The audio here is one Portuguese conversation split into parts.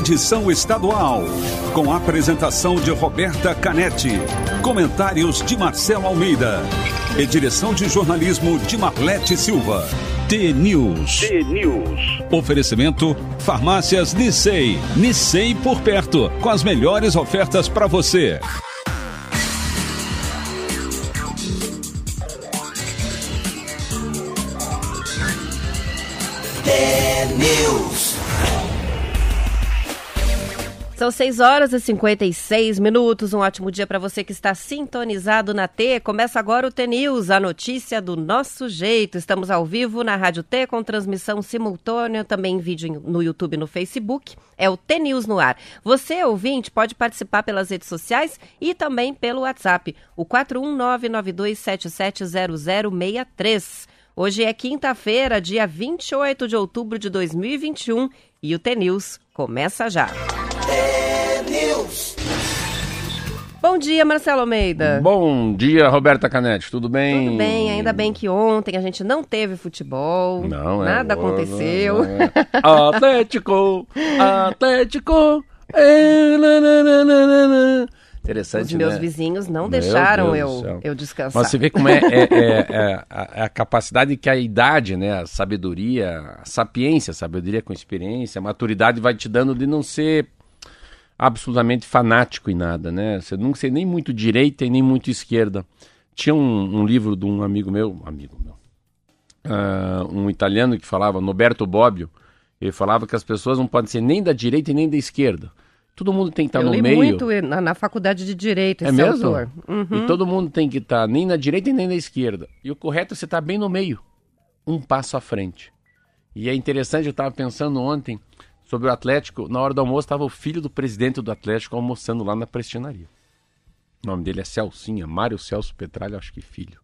edição estadual, com a apresentação de Roberta Canetti, comentários de Marcelo Almeida e direção de jornalismo de Marlete Silva. T-News. T-News. Oferecimento Farmácias Nissei. Nissei por perto, com as melhores ofertas para você. T-News. São 6 horas e 56 minutos. Um ótimo dia para você que está sintonizado na T. Começa agora o T News, a notícia do nosso jeito. Estamos ao vivo na Rádio T com transmissão simultânea, também em vídeo no YouTube e no Facebook. É o T News no ar. Você, ouvinte, pode participar pelas redes sociais e também pelo WhatsApp, o 41992770063. Hoje é quinta-feira, dia 28 de outubro de 2021 e o T News começa já. T-News. Bom dia, Marcelo Almeida. Bom dia, Roberta Canete, tudo bem? Tudo bem, ainda bem que ontem a gente não teve futebol. Não, é. Nada aconteceu. não é. Atlético, Atlético. é, na, na, na. Interessante, Os meus né? vizinhos não Meu deixaram Deus eu, eu descansar. Mas você vê como é, é- é- é a, a capacidade que a idade, né, a sabedoria, a sapiência, a sabedoria com experiência, a maturidade vai te dando de não ser absolutamente fanático em nada, né? Você não ser nem muito direita e nem muito esquerda. Tinha um, um livro de um amigo meu, amigo meu, ah, um italiano que falava, Noberto Bobbio, ele falava que as pessoas não podem ser nem da direita e nem da esquerda. Todo mundo tem que estar eu no li meio. muito na, na faculdade de Direito É esse mesmo? autor. Uhum. E todo mundo tem que estar nem na direita e nem na esquerda. E o correto é você estar bem no meio, um passo à frente. E é interessante, eu estava pensando ontem sobre o Atlético. Na hora do almoço estava o filho do presidente do Atlético almoçando lá na prestinaria. O nome dele é Celcinha, Mário Celso Petralha, acho que filho.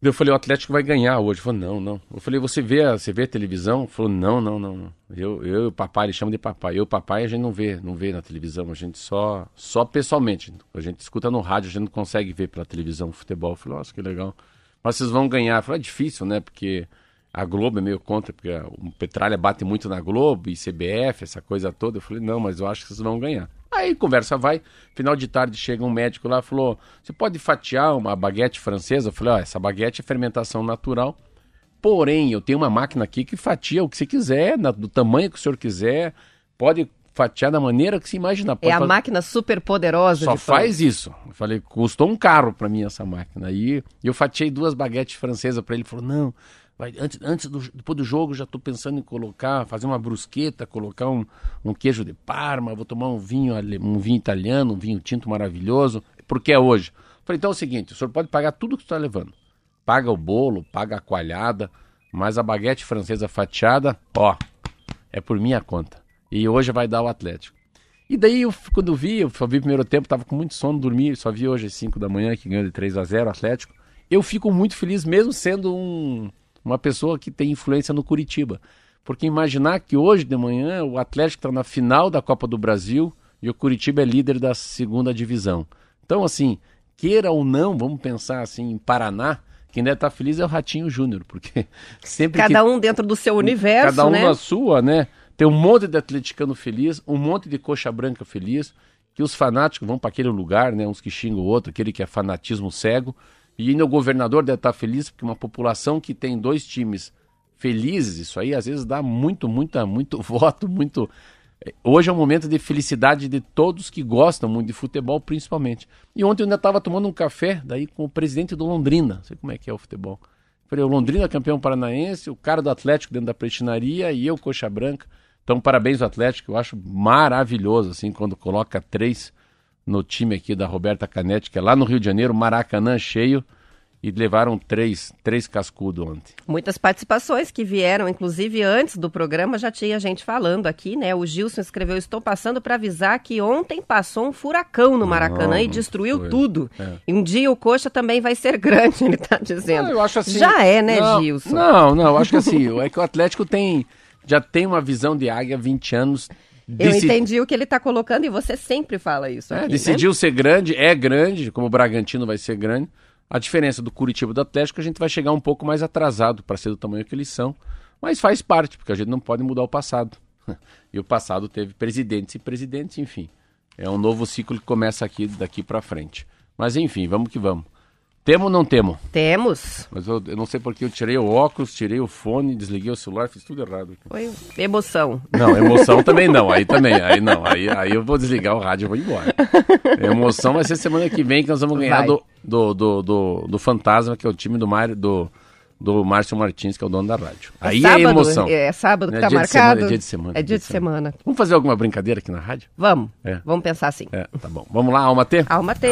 Eu falei, o Atlético vai ganhar hoje. Falou, não, não. Eu falei, você vê a, você vê a televisão? Ele falou, não, não, não. não. Eu, eu e o papai, ele chama de papai. Eu e o papai a gente não vê, não vê na televisão. A gente só, só pessoalmente. A gente escuta no rádio, a gente não consegue ver pela televisão o futebol. Eu falei, nossa, que legal. Mas vocês vão ganhar. Eu falei, é difícil, né? Porque a Globo é meio contra, porque o Petralha bate muito na Globo e CBF, essa coisa toda. Eu falei, não, mas eu acho que vocês vão ganhar. Aí conversa vai, final de tarde chega um médico lá e falou: Você pode fatiar uma baguete francesa? Eu falei: Ó, essa baguete é fermentação natural. Porém, eu tenho uma máquina aqui que fatia o que você quiser, na- do tamanho que o senhor quiser. Pode fatiar da maneira que se imaginar. É Pode a fazer- máquina super poderosa só faz isso. Eu falei, custou um carro pra mim essa máquina. Aí eu fatiei duas baguetes francesas pra ele. Ele falou, não, vai, antes, antes do, depois do jogo já tô pensando em colocar, fazer uma brusqueta, colocar um, um queijo de parma, vou tomar um vinho, um vinho italiano, um vinho tinto maravilhoso, porque é hoje. Falei, então é o seguinte, o senhor pode pagar tudo que está levando. Paga o bolo, paga a coalhada, mas a baguete francesa fatiada, ó, é por minha conta. E hoje vai dar o Atlético. E daí, eu, quando vi, eu só vi o primeiro tempo, tava com muito sono, dormi, só vi hoje às 5 da manhã que ganhou de 3 a 0 o Atlético. Eu fico muito feliz, mesmo sendo um- uma pessoa que tem influência no Curitiba. Porque imaginar que hoje de manhã o Atlético está na final da Copa do Brasil e o Curitiba é líder da segunda divisão. Então, assim, queira ou não, vamos pensar assim, em Paraná, quem deve estar feliz é o Ratinho Júnior, porque sempre que Cada um dentro do seu universo, Cada um né? na sua, né? Tem um monte de atleticano feliz, um monte de coxa branca feliz, que os fanáticos vão para aquele lugar, né? Uns que xingam o outro, aquele que é fanatismo cego. E ainda o governador deve estar feliz, porque uma população que tem dois times felizes, isso aí às vezes dá muito, muita, muito voto, muito. eh, Hoje é um momento de felicidade de todos que gostam muito de futebol, principalmente. E ontem eu ainda estava tomando um café daí com o presidente do Londrina, não sei como é que é o futebol. Falei, o Londrina campeão paranaense, o cara do Atlético dentro da prestinaria e eu, coxa branca. Então, parabéns ao Atlético, eu acho maravilhoso, assim, quando coloca três no time aqui da Roberta Canetti, que é lá no Rio de Janeiro, Maracanã cheio, e levaram três, três cascudo ontem. Muitas participações que vieram, inclusive antes do programa, já tinha gente falando aqui, né? O Gilson escreveu: Estou passando para avisar que ontem passou um furacão no Maracanã e Não, destruiu foi. tudo. É. E um dia o Coxa também vai ser grande, ele tá dizendo. Não, eu acho assim. Já é, né, não, Gilson? Não, não, eu acho que assim, é que o Atlético tem, já tem uma visão de águia há 20 anos. Eu entendi o que ele tá colocando e você sempre fala isso. É, aqui, né? decidiu ser grande, é grande, como o Bragantino vai ser grande. A diferença do Curitiba e do Atlético, a gente vai chegar um pouco mais atrasado para ser do tamanho que eles são. Mas faz parte, porque a gente não pode mudar o passado. E o passado teve presidentes e presidentes, enfim. É um novo ciclo que começa aqui daqui para frente. Mas enfim, vamos que vamos. Temo ou não temo? Temos. Mas eu, eu não sei porque eu tirei o óculos, tirei o fone, desliguei o celular, fiz tudo errado. Foi emoção. Não, emoção também não. Aí também, aí não. Aí, aí eu vou desligar o rádio e vou embora. Emoção vai ser semana que vem que nós vamos ganhar do, do, do, do, do Fantasma, que é o time do Mário, do, do Márcio Martins, que é o dono da rádio. É Aí sábado, é emoção. É sábado que É tá marcado? semana, é dia de semana, É dia de semana. Vamos fazer alguma brincadeira aqui na rádio? Vamos. É. Vamos pensar assim. É, tá bom. Vamos lá, Alma T? Alma T.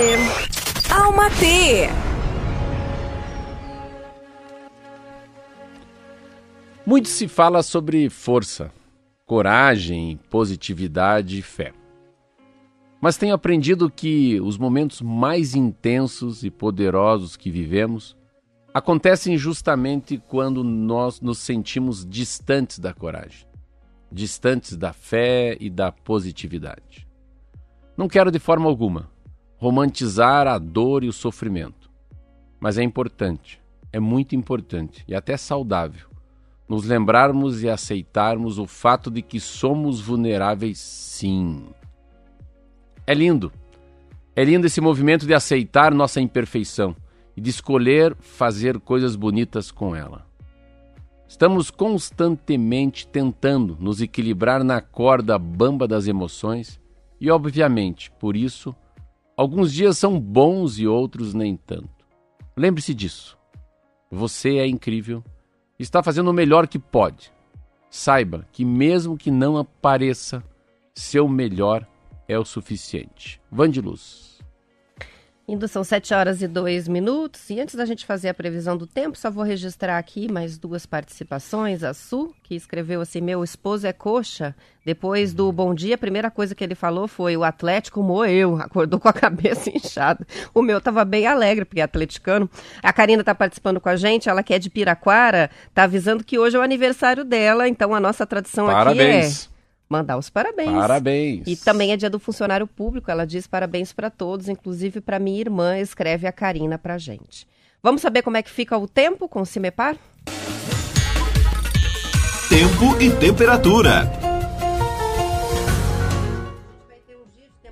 Alma T. Muito se fala sobre força, coragem, positividade e fé. Mas tenho aprendido que os momentos mais intensos e poderosos que vivemos acontecem justamente quando nós nos sentimos distantes da coragem, distantes da fé e da positividade. Não quero de forma alguma romantizar a dor e o sofrimento, mas é importante, é muito importante e até saudável nos lembrarmos e aceitarmos o fato de que somos vulneráveis, sim. É lindo. É lindo esse movimento de aceitar nossa imperfeição e de escolher fazer coisas bonitas com ela. Estamos constantemente tentando nos equilibrar na corda bamba das emoções e, obviamente, por isso, alguns dias são bons e outros nem tanto. Lembre-se disso. Você é incrível está fazendo o melhor que pode. Saiba que, mesmo que não apareça, seu melhor é o suficiente. Vandiluz. Indo são 7 horas e 2 minutos. E antes da gente fazer a previsão do tempo, só vou registrar aqui mais duas participações. A Su, que escreveu assim: Meu esposo é coxa. Depois do bom dia, a primeira coisa que ele falou foi: O Atlético moeu. Acordou com a cabeça inchada. O meu tava bem alegre, porque é atleticano. A Karina tá participando com a gente, ela que é de Piraquara, tá avisando que hoje é o aniversário dela. Então a nossa tradição Parabéns. aqui é mandar os parabéns. Parabéns. E também é dia do funcionário público. Ela diz parabéns para todos, inclusive para minha irmã, escreve a Karina pra gente. Vamos saber como é que fica o tempo com o Cimepar? Tempo e temperatura.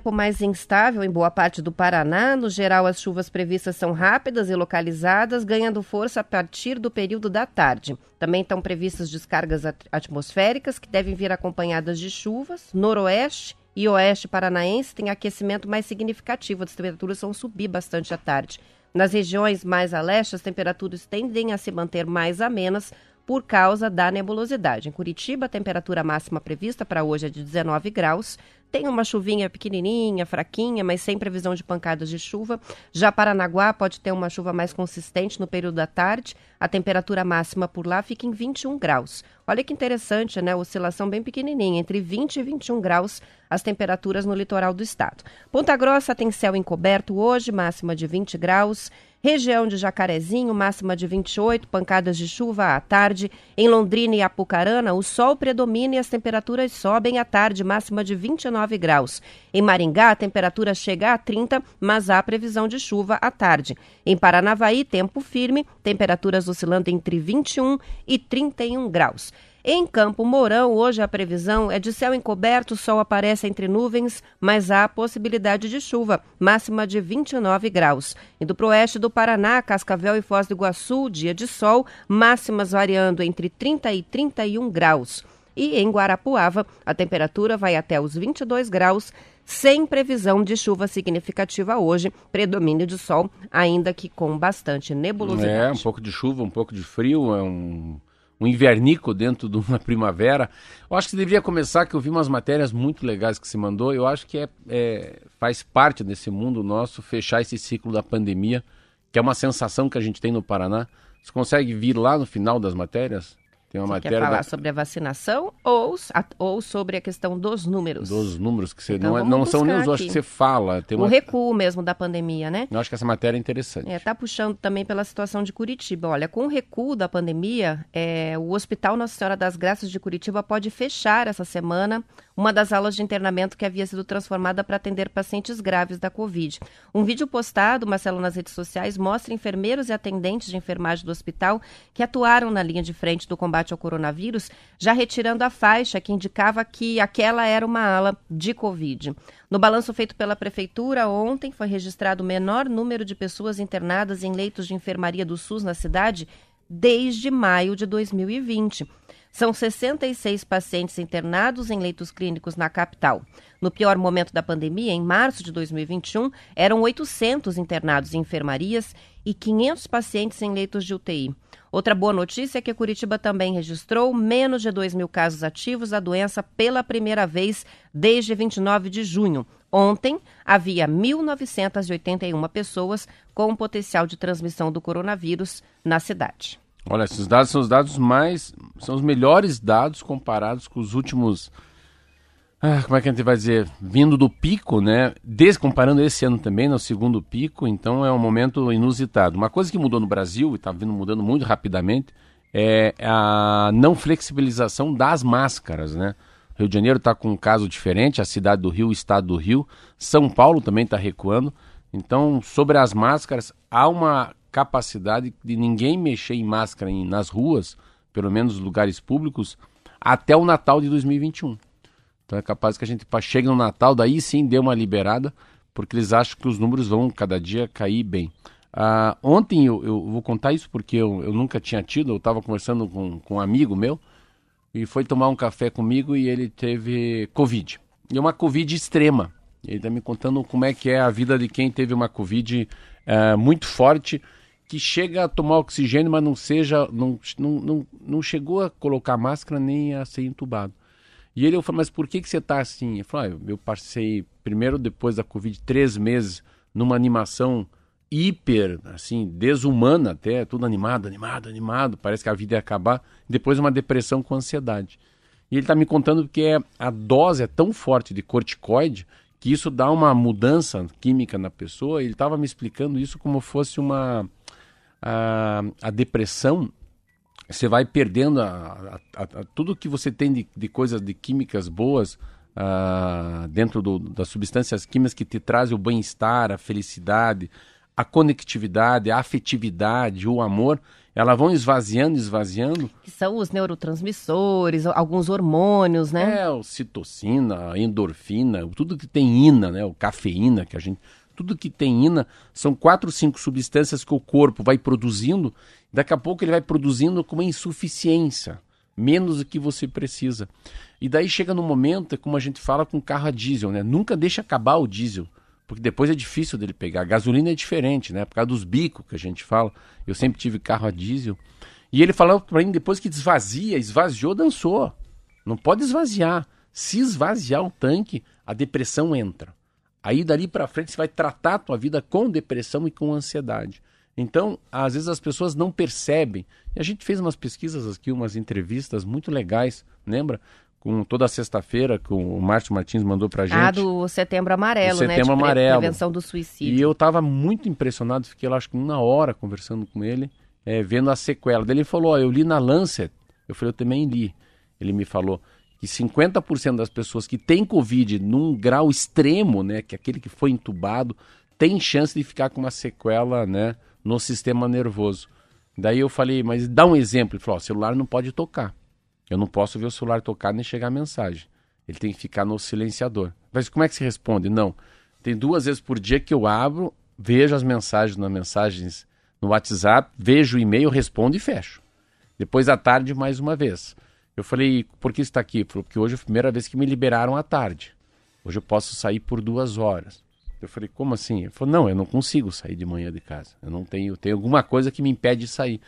Tempo mais instável em boa parte do Paraná. No geral, as chuvas previstas são rápidas e localizadas, ganhando força a partir do período da tarde. Também estão previstas descargas at- atmosféricas, que devem vir acompanhadas de chuvas. Noroeste e oeste paranaense têm aquecimento mais significativo, as temperaturas vão subir bastante à tarde. Nas regiões mais a leste, as temperaturas tendem a se manter mais amenas por causa da nebulosidade. Em Curitiba, a temperatura máxima prevista para hoje é de 19 graus. Tem uma chuvinha pequenininha, fraquinha, mas sem previsão de pancadas de chuva. Já Paranaguá pode ter uma chuva mais consistente no período da tarde. A temperatura máxima por lá fica em 21 graus. Olha que interessante, né? Oscilação bem pequenininha, entre 20 e 21 graus as temperaturas no litoral do estado. Ponta Grossa tem céu encoberto hoje, máxima de 20 graus. Região de Jacarezinho, máxima de 28, pancadas de chuva à tarde. Em Londrina e Apucarana, o sol predomina e as temperaturas sobem à tarde, máxima de 29 graus. Em Maringá, a temperatura chega a 30, mas há previsão de chuva à tarde. Em Paranavaí, tempo firme, temperaturas oscilando entre 21 e 31 graus. Em Campo Mourão, hoje a previsão é de céu encoberto, sol aparece entre nuvens, mas há possibilidade de chuva, máxima de 29 graus. Indo para o oeste do Paraná, Cascavel e Foz do Iguaçu, dia de sol, máximas variando entre 30 e 31 graus. E em Guarapuava, a temperatura vai até os 22 graus, sem previsão de chuva significativa hoje, predomínio de sol, ainda que com bastante nebulosidade. É, um pouco de chuva, um pouco de frio, é um, um invernico dentro de uma primavera. Eu acho que deveria começar, que eu vi umas matérias muito legais que se mandou. Eu acho que é, é, faz parte desse mundo nosso fechar esse ciclo da pandemia, que é uma sensação que a gente tem no Paraná. Você consegue vir lá no final das matérias? Tem uma Você matéria quer falar da- sobre a vacinação ou, a- ou sobre a questão dos números? dos números que você Então não, é- não são nem os acho que você fala. Tem O uma, recuo mesmo da pandemia, né? eu acho que essa matéria é interessante. É, tá puxando também pela situação de Curitiba. Olha, com o recuo da pandemia, é, o Hospital Nossa Senhora das Graças de Curitiba pode fechar essa semana uma das aulas de internamento que havia sido transformada para atender pacientes graves da Covid. Um vídeo postado, Marcelo, nas redes sociais, mostra enfermeiros e atendentes de enfermagem do hospital que atuaram na linha de frente do combate ao coronavírus, já retirando a faixa que indicava que aquela era uma ala de Covid. No balanço feito pela Prefeitura ontem, foi registrado o menor número de pessoas internadas em leitos de enfermaria do SUS na cidade desde maio de 2020. São 66 pacientes internados em leitos clínicos na capital. No pior momento da pandemia, em março de 2021, eram 800 internados em enfermarias e 500 pacientes em leitos de UTI. Outra boa notícia é que Curitiba também registrou menos de 2 mil casos ativos da doença pela primeira vez desde 29 de junho. Ontem, havia 1.981 pessoas com potencial de transmissão do coronavírus na cidade. Olha, esses dados são os dados mais. são os melhores dados comparados com os últimos. Ah, como é que a gente vai dizer? Vindo do pico, né? Des, comparando esse ano também, no segundo pico, então é um momento inusitado. Uma coisa que mudou no Brasil, e está vindo mudando muito rapidamente, é a não flexibilização das máscaras, né? Rio de Janeiro está com um caso diferente, a cidade do Rio, o estado do Rio. São Paulo também está recuando. Então, sobre as máscaras, há uma capacidade de ninguém mexer em máscara em, nas ruas, pelo menos lugares públicos, até o Natal de 2021. Então é capaz que a gente chegue no Natal, daí sim dê uma liberada, porque eles acham que os números vão cada dia cair bem. Ah, ontem eu, eu, vou contar isso porque eu, eu nunca tinha tido, eu estava conversando com, com um amigo meu e foi tomar um café comigo e ele teve Covid. E uma Covid extrema. Ele está me contando como é que é a vida de quem teve uma Covid eh, muito forte que chega a tomar oxigênio, mas não seja, não, não, não, não chegou a colocar máscara nem a ser entubado. E ele falou, mas por que, que você está assim? Eu falei, ah, eu passei, primeiro depois da Covid, três meses numa animação hiper, assim, desumana até, tudo animado, animado, animado, parece que a vida ia acabar, depois uma depressão com ansiedade. E ele está me contando que é, a dose é tão forte de corticoide que isso dá uma mudança química na pessoa. Ele estava me explicando isso como fosse uma a, a depressão, você vai perdendo a, a, a, tudo que você tem de, de coisas, de químicas boas uh, dentro do, das substâncias químicas que te trazem o bem-estar, a felicidade, a conectividade, a afetividade, o amor, elas vão esvaziando, esvaziando. Que são os neurotransmissores, alguns hormônios, né? É, o citocina, a endorfina, tudo que tem ina, né? O cafeína que a gente tudo que tem ina são quatro, cinco substâncias que o corpo vai produzindo. Daqui a pouco ele vai produzindo com uma insuficiência, menos do que você precisa. E daí chega no momento, é como a gente fala com carro a diesel, né? Nunca deixa acabar o diesel, porque depois é difícil dele pegar. A gasolina é diferente, né? Por causa dos bicos que a gente fala. Eu sempre tive carro a diesel. E ele falava para mim, depois que desvazia, esvaziou, dançou. Não pode esvaziar. Se esvaziar o tanque, a depressão entra. Aí dali para frente você vai tratar a tua vida com depressão e com ansiedade. Então, às vezes as pessoas não percebem. E a gente fez umas pesquisas aqui, umas entrevistas muito legais, lembra? Com toda sexta-feira que o Márcio Martins mandou pra gente. Ah, do Setembro Amarelo, do né? Setembro Amarelo. Prevenção do suicídio. E eu estava muito impressionado, fiquei lá acho que uma hora conversando com ele, é, vendo a sequela. Daí ele falou, ó, eu li na Lancet. Eu falei, eu também li. Ele me falou, que 50% das pessoas que têm Covid num grau extremo, né, que é aquele que foi entubado, tem chance de ficar com uma sequela, né, no sistema nervoso. Daí eu falei, mas dá um exemplo. Ele falou, o celular não pode tocar. Eu não posso ver o celular tocar nem chegar a mensagem. Ele tem que ficar no silenciador. Mas como é que se responde? Não. Tem duas vezes por dia que eu abro, vejo as mensagens nas mensagens no WhatsApp, vejo o e-mail, respondo e fecho. Depois à tarde, mais uma vez. Eu falei, por que está aqui? Porque hoje é a primeira vez que me liberaram à tarde. Hoje eu posso sair por duas horas. Eu falei, como assim? Ele falou, não, eu não consigo sair de manhã de casa. Eu não tenho, tenho alguma coisa que me impede de sair.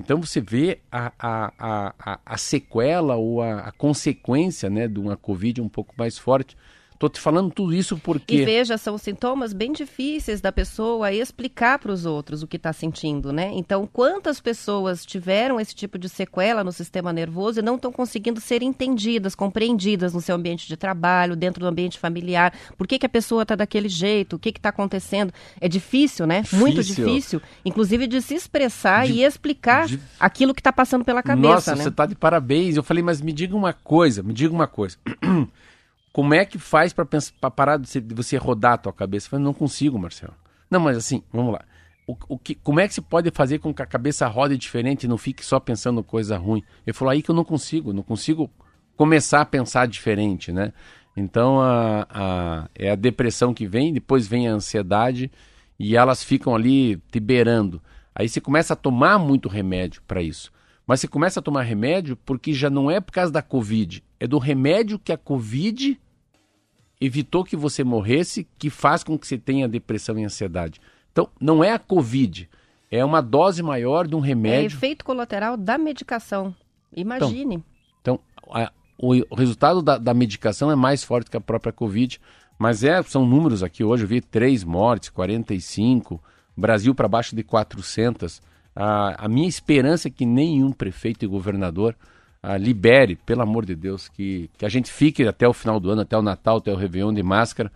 Então você vê a, a, a, a sequela ou a, a consequência né, de uma Covid um pouco mais forte Estou te falando tudo isso porque. E veja, são sintomas bem difíceis da pessoa explicar para os outros o que está sentindo, né? Então, quantas pessoas tiveram esse tipo de sequela no sistema nervoso e não estão conseguindo ser entendidas, compreendidas no seu ambiente de trabalho, dentro do ambiente familiar? Por que, que a pessoa está daquele jeito? O que está acontecendo? É difícil, né? Difícil. Muito difícil, inclusive de se expressar de, e explicar de... aquilo que está passando pela cabeça. Nossa, né? você está de parabéns. Eu falei, mas me diga uma coisa, me diga uma coisa. como é que faz para parar de você, rodar a tua cabeça? Eu falei, não consigo, Marcelo. Não, mas assim, vamos lá. O, o que, como é que se pode fazer com que a cabeça rode diferente e não fique só pensando coisa ruim? Ele falou, aí que eu não consigo, não consigo começar a pensar diferente, né? Então a, a, é a depressão que vem, depois vem a ansiedade e elas ficam ali te beirando. Aí você começa a tomar muito remédio para isso. Mas você começa a tomar remédio porque já não é por causa da Covid, é do remédio que a Covid evitou que você morresse que faz com que você tenha depressão e ansiedade. Então, não é a Covid, é uma dose maior de um remédio. É efeito colateral da medicação. Imagine. Então, então a, o, resultado da, da, medicação é mais forte que a própria Covid, mas é, são números aqui hoje, eu vi três mortes, 45, Brasil para baixo de 400. A, a minha esperança é que nenhum prefeito e governador a, libere, pelo amor de Deus, que, que a gente fique até o final do ano, até o Natal, até o Réveillon de máscara,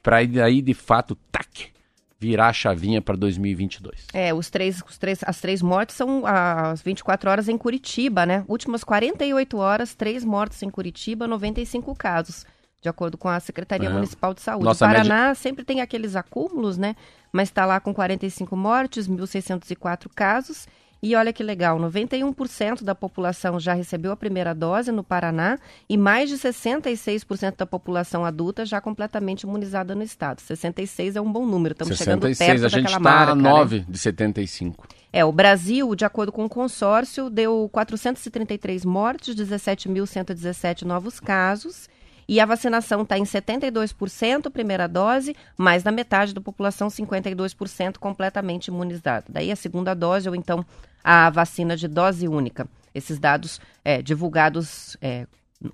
para aí de fato, tac, virar a chavinha para 2022. É, os três, os três, as três mortes são as 24 horas em Curitiba, né? Últimas 48 horas, três mortes em Curitiba, 95 casos, de acordo com a Secretaria é. Municipal de Saúde. Nossa, o Paraná sempre tem aqueles acúmulos, né? Mas está lá com 45 mortes, 1.604 casos e olha que legal, 91% da população já recebeu a primeira dose no Paraná e mais de 66% da população adulta já completamente imunizada no estado. 66 é um bom número, estamos 66, chegando perto a gente está a 9 né? de 75. É, o Brasil, de acordo com o consórcio, deu 433 mortes, 17.117 novos casos e a vacinação está em 72% primeira dose, mais da metade da população, 52% completamente imunizada. Daí a segunda dose ou então a vacina de dose única. Esses dados é, divulgados é,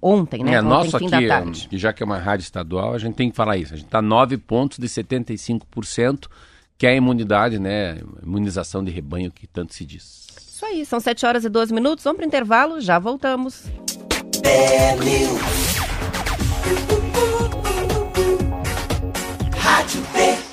ontem, né? É, ontem, nosso fim aqui, da tarde. já que é uma rádio estadual, a gente tem que falar isso. A gente está 9 pontos de 75%, que é a imunidade, né? Imunização de rebanho que tanto se diz. Isso aí, são 7 horas e 12 minutos. Vamos para o intervalo, já voltamos. Rádio P.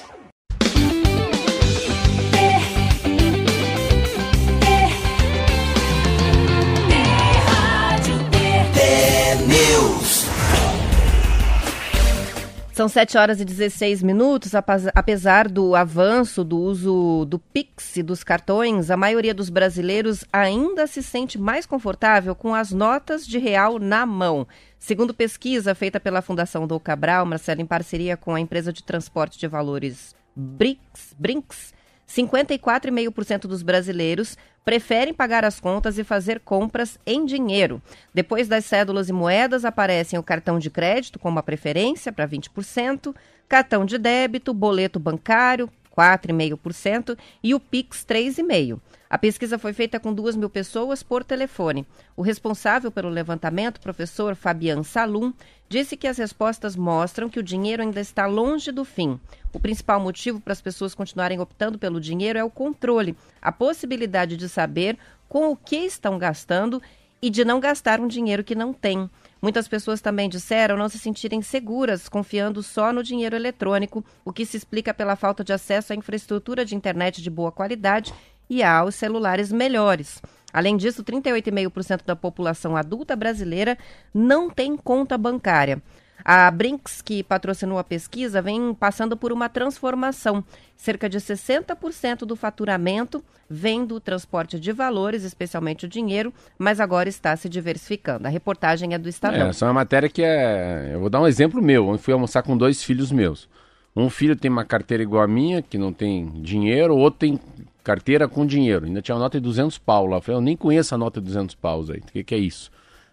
São 7 horas e 16 minutos. Apesar do avanço do uso do Pix e dos cartões, a maioria dos brasileiros ainda se sente mais confortável com as notas de real na mão. Segundo pesquisa feita pela Fundação Dom Cabral, Marcelo, em parceria com a empresa de transporte de valores Brinks, Brinks 54,5% dos brasileiros preferem pagar as contas e fazer compras em dinheiro. Depois das cédulas e moedas, aparecem o cartão de crédito como a preferência, para 20%, cartão de débito, boleto bancário, 4,5%, e o Pix, 3,5%. A pesquisa foi feita com duas mil pessoas por telefone. O responsável pelo levantamento, professor Fabian Salum, disse que as respostas mostram que o dinheiro ainda está longe do fim. O principal motivo para as pessoas continuarem optando pelo dinheiro é o controle, a possibilidade de saber com o que estão gastando e de não gastar um dinheiro que não tem. Muitas pessoas também disseram não se sentirem seguras confiando só no dinheiro eletrônico, o que se explica pela falta de acesso à infraestrutura de internet de boa qualidade e aos celulares melhores. Além disso, 38,5% da população adulta brasileira não tem conta bancária. A Brinks, que patrocinou a pesquisa, vem passando por uma transformação. Cerca de 60% do faturamento vem do transporte de valores, especialmente o dinheiro, mas agora está se diversificando. A reportagem é do Estadão. É, essa é uma matéria que é. Eu vou dar um exemplo meu. Eu fui almoçar com dois filhos meus. Um filho tem uma carteira igual a minha, que não tem dinheiro, o outro tem carteira com dinheiro. Ainda tinha uma nota de 200 pau lá. Eu falei, eu nem conheço a nota de 200 paus aí. O que, que é isso?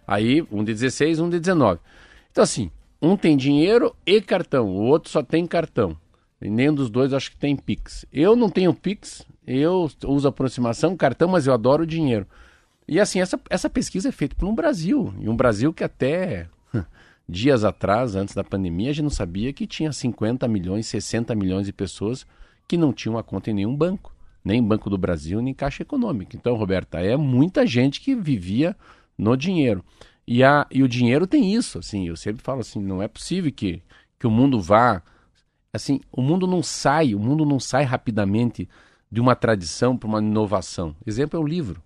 Aí, um de 16, um de 19. Então, assim, um tem dinheiro e cartão, o outro só tem cartão. E nenhum dos dois acho que tem Pix. Eu não tenho Pix, eu uso aproximação, cartão, mas eu adoro dinheiro. E assim, essa, essa pesquisa é feita por um Brasil. E um Brasil que até dias atrás, antes da pandemia, a gente não sabia que tinha 50 milhões, 60 milhões de pessoas que não tinham uma conta em nenhum banco nem Banco do Brasil, nem Caixa Econômica. Então, Roberta, é muita gente que vivia no dinheiro. E, a, e o dinheiro tem isso, assim, eu sempre falo assim, não é possível que, que o mundo vá, assim, o mundo não sai, o mundo não sai rapidamente de uma tradição para uma inovação. Exemplo é o livro.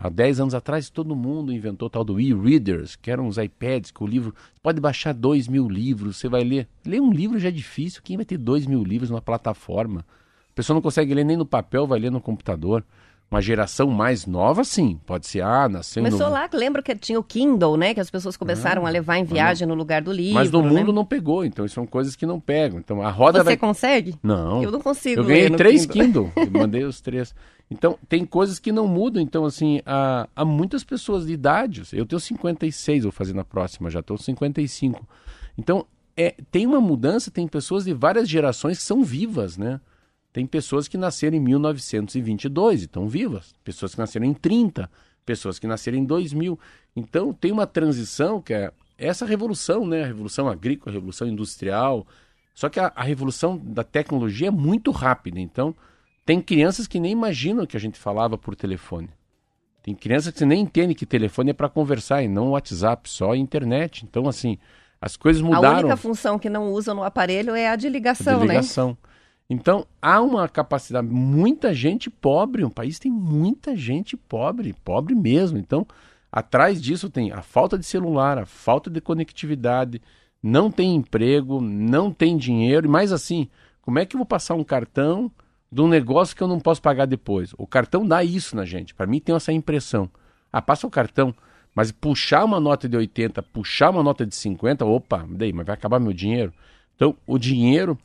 Há 10 anos atrás, todo mundo inventou o tal do e-readers, que eram os iPads, que o livro. Pode baixar 2 mil livros, você vai ler. Ler um livro já é difícil. Quem vai ter 2 mil livros numa plataforma? A pessoa não consegue ler nem no papel, vai ler no computador. Uma geração mais nova, sim. Pode ser, ah, nasceu Começou no... lá, lembro que tinha o Kindle, né? Que as pessoas começaram ah, a levar em viagem no lugar do livro. Mas no né? mundo não pegou, então são coisas que não pegam. Então a roda Você vai... consegue? Não. Eu não consigo Eu ganhei três Kindle. Kindle, mandei os três. Então, tem coisas que não mudam. Então, assim, há, há muitas pessoas de idade. Eu tenho 56, vou fazer na próxima, já estou 55. Então, é, tem uma mudança, tem pessoas de várias gerações que são vivas, né? Tem pessoas que nasceram em 1922 e estão vivas, pessoas que nasceram em 30, pessoas que nasceram em 2000. Então tem uma transição que é essa revolução, né? A revolução agrícola, a revolução industrial. Só que a, a revolução da tecnologia é muito rápida. Então tem crianças que nem imaginam que a gente falava por telefone. Tem crianças que nem entendem que telefone é para conversar e não WhatsApp, só internet. Então, assim, as coisas mudaram. A única função que não usa no aparelho é a de ligação, a de ligação. né? Então, há uma capacidade, muita gente pobre, o país tem muita gente pobre, pobre mesmo. Então, atrás disso tem a falta de celular, a falta de conectividade, não tem emprego, não tem dinheiro, e mais assim, como é que eu vou passar um cartão de um negócio que eu não posso pagar depois? O cartão dá isso na gente, para mim tem essa impressão. Ah, passa o cartão, mas puxar uma nota de 80, puxar uma nota de 50, opa, daí, mas vai acabar meu dinheiro. Então, o dinheiro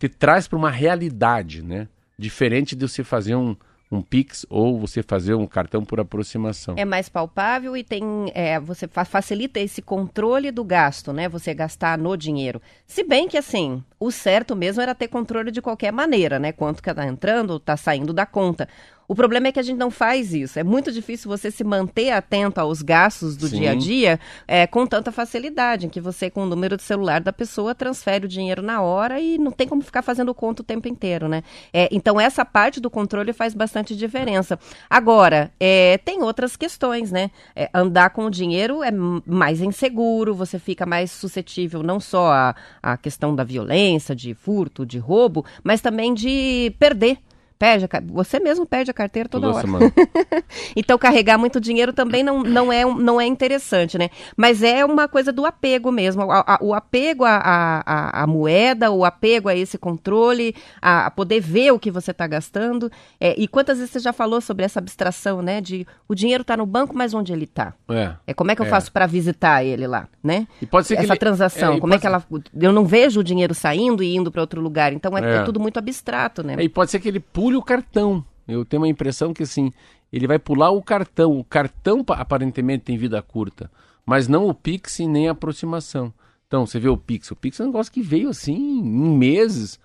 te traz para uma realidade, né? Diferente de você fazer um, um Pix ou você fazer um cartão por aproximação. É mais palpável e tem é, você fa facilita esse controle do gasto, né? Você gastar no dinheiro. Se bem que assim, o certo mesmo era ter controle de qualquer maneira, né? Quanto que está entrando, está saindo da conta. O problema é que a gente não faz isso. É muito difícil você se manter atento aos gastos do Sim. dia a dia é, com tanta facilidade, em que você, com o número de celular da pessoa, transfere o dinheiro na hora e não tem como ficar fazendo conta o tempo inteiro, né? É, então, essa parte do controle faz bastante diferença. Agora, é, tem outras questões, né? É, andar com o dinheiro é mais inseguro, você fica mais suscetível não só à, à questão da violência, de furto, de roubo, mas também de perder Perde a, você mesmo perde a carteira toda, toda hora. Semana. então carregar muito dinheiro também não, não, é, não é interessante, né? Mas é uma coisa do apego mesmo. A, a, o apego à, moeda, o apego a esse controle, a, poder ver o que você está gastando. É, e quantas vezes você já falou sobre essa abstração, né? De o dinheiro está no banco, mas onde ele está? É. é como é que eu é. faço para visitar ele lá, né? E pode ser essa ele... transação, é, como é que ela. Eu não vejo o dinheiro saindo e indo para outro lugar. Então é, é, é, tudo muito abstrato, né? e pode ser que ele pule o cartão. Eu tenho uma impressão que assim, ele vai pular o cartão. O cartão aparentemente tem vida curta, mas não o Pix nem a aproximação. Então, você vê o Pix. O Pix é um negócio que veio assim em meses.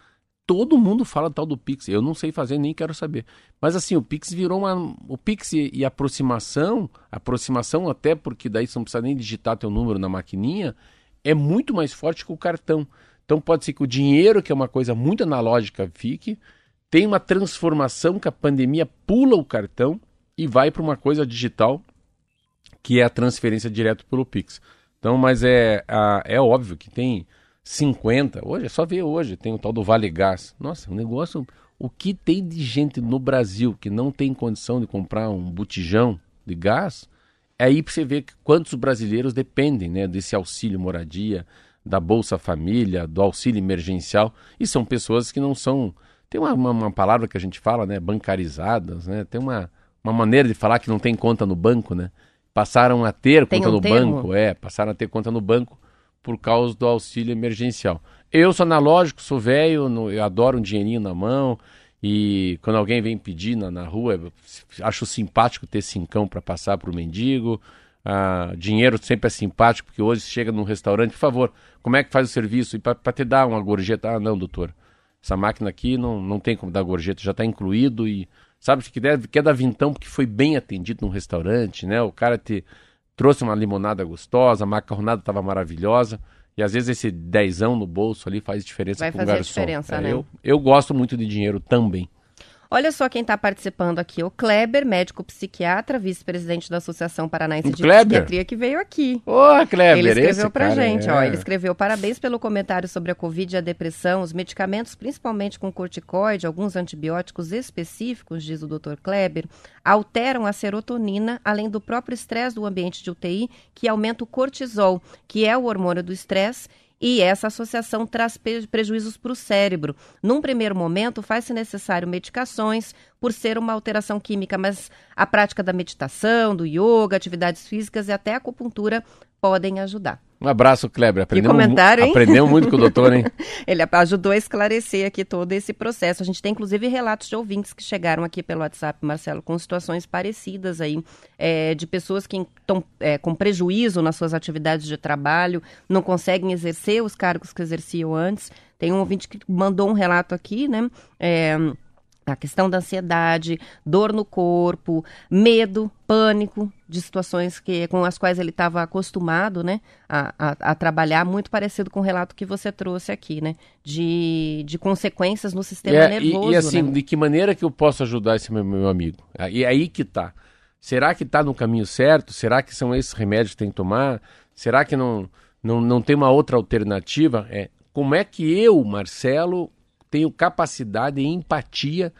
Todo mundo fala tal do Pix. Eu não sei fazer, nem quero saber. Mas assim, o Pix virou uma. O Pix e, e aproximação, aproximação até porque daí você não precisa nem digitar teu número na maquininha, é muito mais forte que o cartão. Então pode ser que o dinheiro, que é uma coisa muito analógica, fique, tem uma transformação que a pandemia pula o cartão e vai para uma coisa digital, que é a transferência direto pelo Pix. Então, mas é, é óbvio que tem 50, hoje é só ver hoje, tem o tal do Vale Gás. Nossa, um negócio. O que tem de gente no Brasil que não tem condição de comprar um botijão de gás, é aí para você ver quantos brasileiros dependem né, desse auxílio moradia, da Bolsa Família, do auxílio emergencial, e são pessoas que não são tem uma, uma, uma, palavra que a gente fala, né? Bancarizadas, né? Tem uma, uma maneira de falar que não tem conta no banco, né? Passaram a ter tem conta um no termo? banco, é, passaram a ter conta no banco por causa do auxílio emergencial. Eu sou analógico, sou velho, eu adoro um dinheirinho na mão. E quando alguém vem pedir na, na rua, acho simpático ter cincão para passar para o mendigo. Ah, dinheiro sempre é simpático, porque hoje chega num restaurante, por favor, como é que faz o serviço? E para te dar uma gorjeta, ah, não, doutor, essa máquina aqui não, não tem como dar gorjeta, já está incluído e sabe que deve quer dar vintão porque foi bem atendido num restaurante, né? O cara te trouxe uma limonada gostosa, a macarronada estava maravilhosa. E às vezes esse dezão no bolso ali faz diferença Vai com fazer o garçom. diferença, é, né? Eu, eu gosto muito de dinheiro também. Olha só quem está participando aqui, o Kleber, médico psiquiatra, vice-presidente da Associação Paranaense de Kleber? Psiquiatria, que veio aqui. Ô, Kleber, Ele escreveu pra cara gente, é... ó. Ele escreveu parabéns pelo comentário sobre a Covid e a depressão, os medicamentos, principalmente com corticoide, alguns antibióticos específicos, diz o Dr. Kleber, alteram a serotonina, além do próprio estresse do ambiente de UTI, que aumenta o cortisol, que é o hormônio do estresse e essa associação traz prejuízos para o cérebro. Num primeiro momento, faz-se necessário medicações por ser uma alteração química, mas a prática da meditação, do yoga, atividades físicas e até acupuntura podem ajudar. Um abraço, Kleber. Aprendemos, comentário, hein? aprendemos muito com o doutor, hein? Ele ajudou a esclarecer aqui todo esse processo. A gente tem, inclusive, relatos de ouvintes que chegaram aqui pelo WhatsApp, Marcelo, com situações parecidas aí, é, de pessoas que estão é, com prejuízo nas suas atividades de trabalho, não conseguem exercer os cargos que exerciam antes. Tem um ouvinte que mandou um relato aqui, né? É, a questão da ansiedade, dor no corpo, medo, pânico de situações que, com as quais ele estava acostumado né, a, a, a, trabalhar, muito parecido com o relato que você trouxe aqui, né? De, de consequências no sistema é, nervoso. E, e assim, né? de que maneira que eu posso ajudar esse meu, meu amigo? E é aí que está. Será que está no caminho certo? Será que são esses remédios que tem que tomar? Será que não, não, não tem uma outra alternativa? É, como é que eu, Marcelo, tenho capacidade e empatia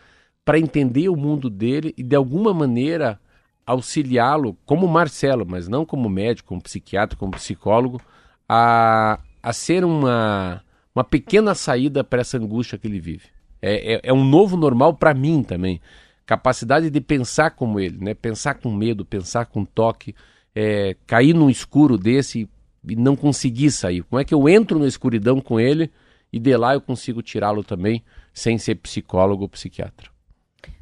para entender o mundo dele e de alguma maneira auxiliá-lo, como Marcelo, mas não como médico, como psiquiatra, como psicólogo, a, a ser uma, uma pequena saída para essa angústia que ele vive. É, é, é um novo normal para mim também. Capacidade de pensar como ele, né? pensar com medo, pensar com toque, é, cair num escuro desse e não conseguir sair. Como é que eu entro na escuridão com ele e de lá eu consigo tirá-lo também sem ser psicólogo ou psiquiatra.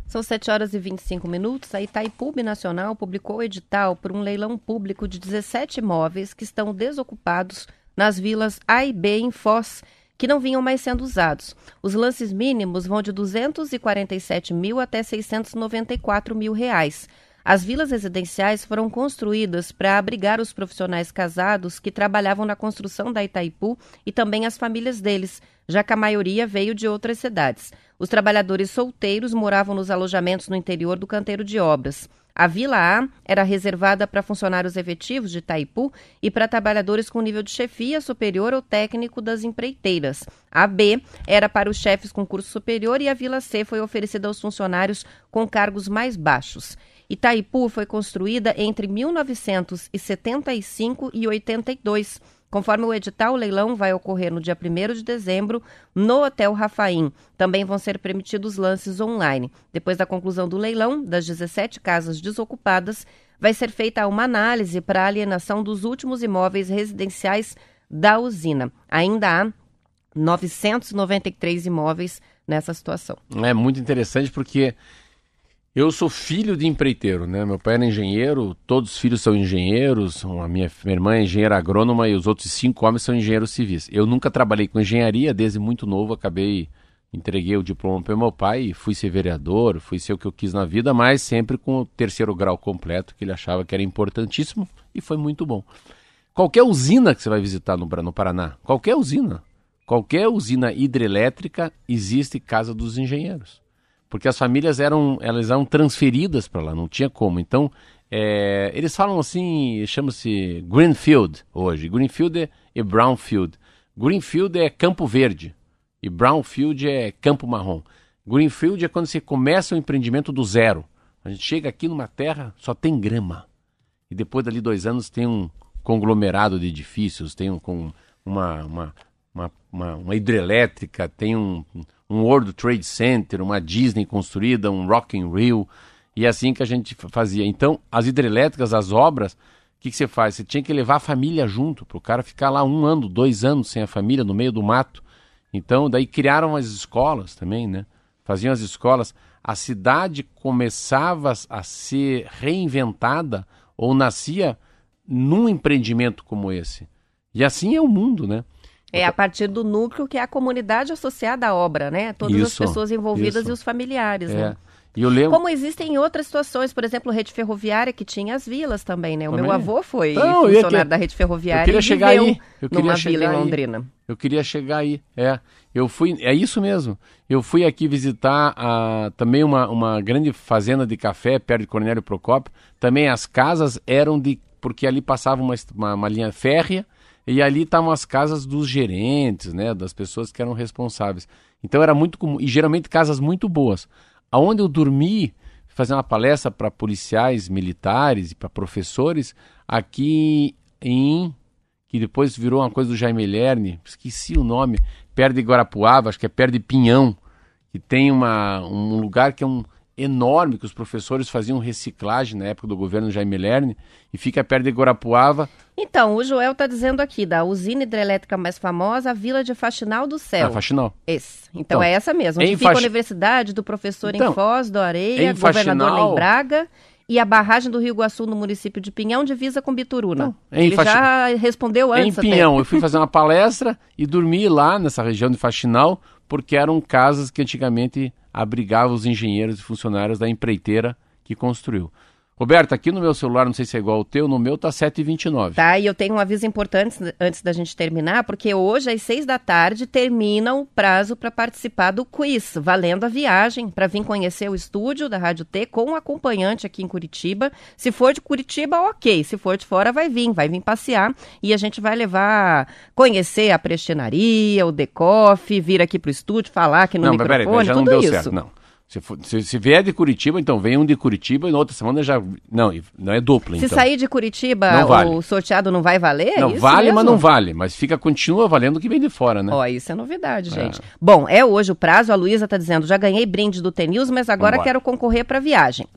São 7 horas e 25 minutos. A Itaipu Nacional publicou edital por um leilão público de 17 imóveis que estão desocupados nas vilas A e B em Foz, que não vinham mais sendo usados. Os lances mínimos vão de 247 mil até 694 mil reais. As vilas residenciais foram construídas para abrigar os profissionais casados que trabalhavam na construção da Itaipu e também as famílias deles, já que a maioria veio de outras cidades. Os trabalhadores solteiros moravam nos alojamentos no interior do canteiro de obras. A Vila A era reservada para funcionários efetivos de Itaipu e para trabalhadores com nível de chefia superior ou técnico das empreiteiras. A B era para os chefes com curso superior e a Vila C foi oferecida aos funcionários com cargos mais baixos. Itaipu foi construída entre 1975 e 82. Conforme o edital, o leilão vai ocorrer no dia 1 de dezembro no Hotel Rafaim. Também vão ser permitidos lances online. Depois da conclusão do leilão, das 17 casas desocupadas, vai ser feita uma análise para a alienação dos últimos imóveis residenciais da usina. Ainda há 993 imóveis nessa situação. É muito interessante porque eu sou filho de empreiteiro, né? Meu pai era engenheiro, todos os filhos são engenheiros, a minha, minha irmã é engenheira agrônoma e os outros cinco homens são engenheiros civis. Eu nunca trabalhei com engenharia, desde muito novo acabei, entreguei o diploma para meu pai e fui ser vereador, fui ser o que eu quis na vida, mas sempre com o terceiro grau completo, que ele achava que era importantíssimo e foi muito bom. Qualquer usina que você vai visitar no, no Paraná, qualquer usina, qualquer usina hidrelétrica, existe Casa dos Engenheiros porque as famílias eram, elas eram transferidas para lá, não tinha como. Então, é, eles falam assim, chama-se Greenfield hoje. Greenfield e Brownfield. Greenfield é campo verde e Brownfield é campo marrom. Greenfield é quando você começa o empreendimento do zero. A gente chega aqui numa terra, só tem grama. E depois dali dois anos tem um conglomerado de edifícios, tem um, com uma, uma, uma, uma hidrelétrica, tem um, um World Trade Center, uma Disney construída, um Rock in Rio, e é assim que a gente fazia. Então, as hidrelétricas, as obras, o que, que você faz? Você tinha que levar a família junto, para o cara ficar lá um ano, dois anos sem a família, no meio do mato. Então, daí criaram as escolas também, né? Faziam as escolas. A cidade começava a ser reinventada ou nascia num empreendimento como esse. E assim é o mundo, né? É a partir do núcleo que é a comunidade associada à obra, né? Todas Isso, as pessoas envolvidas isso. e os familiares, É. né? Lembro. Como existem em outras situações, por exemplo, rede ferroviária que tinha as vilas também, né? O Também. meu avô foi funcionário que- da rede ferroviária eu queria e chegar aí. Eu queria numa chegar vila em aí. Londrina. Eu queria chegar aí. É, eu fui. É isso mesmo. Eu fui aqui visitar a, também uma, uma grande fazenda de café perto de Cornélio Procópio. Também as casas eram de. Porque ali passava uma, uma, uma linha férrea e ali estavam as casas dos gerentes, né? Das pessoas que eram responsáveis. Então era muito comum. E geralmente casas muito boas. Aonde eu dormi, fazer uma palestra para policiais militares e para professores aqui em que depois virou uma coisa do Jaime Lerner, esqueci o nome, perto de Guarapuava, acho que é perto de Pinhão, que tem uma, um lugar que é um enorme, que os professores faziam reciclagem na época do governo Jaime Lerner, e fica perto de Guarapuava. Então, o Joel está dizendo aqui, da usina hidrelétrica mais famosa, a Vila de Faxinal do Céu. Ah, Faxinal. Esse. Então, Então, é essa mesmo. Onde em fica a Faxi- Universidade do Professor Então, em Foz do Areia, em Governador Faxinal- Ney Braga e a barragem do Rio Iguaçu no município de Pinhão, divisa com Bituruna. Em Ele Faxi- já respondeu Em antes até. Pinhão, eu fui fazer uma palestra e dormi lá nessa região de Faxinal, porque eram casas que antigamente abrigavam os engenheiros e funcionários da empreiteira que construiu. Roberto, aqui no meu celular, não sei se é igual ao teu, no meu tá 7h29. Tá, e eu tenho um aviso importante antes da gente terminar, porque hoje, às seis da tarde, termina o prazo para participar do quiz, valendo a viagem, para vir conhecer o estúdio da Rádio T com um acompanhante aqui em Curitiba. Se for de Curitiba, ok. Se for de fora, vai vir, vai vir passear. E a gente vai levar, conhecer a prestinaria, o Decoff, vir aqui pro estúdio, falar aqui no não, mas peraí, microfone, já não tudo deu isso. certo, não. Se, for- se- se vier de Curitiba, então vem um de Curitiba e na outra semana já. Não, não é dupla, Se então. sair de Curitiba, vale. o sorteado não vai valer? não, É isso vale, mas mesmo? não vale. Mas fica, continua valendo o que vem de fora, né? Ó, isso é novidade, gente. Bom, é hoje o prazo. A Luísa tá dizendo, já ganhei brinde do T-News, mas agora Vambora. quero concorrer para viagem.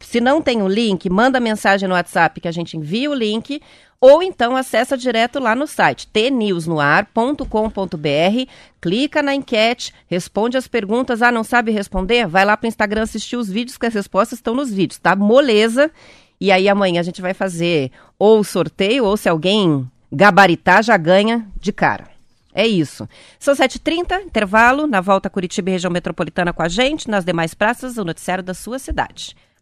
Se não tem o link, manda mensagem no WhatsApp que a gente envia o link, ou então acessa direto lá no site tnewsnoar.com.br, clica na enquete, responde as perguntas. Ah, não sabe responder? Vai lá pro Instagram assistir os vídeos, que as respostas estão nos vídeos, tá? Moleza. E aí amanhã a gente vai fazer ou o sorteio, ou se alguém gabaritar, já ganha de cara. É isso. São 7h30, intervalo, na volta Curitiba e região metropolitana com a gente, nas demais praças, o noticiário da sua cidade.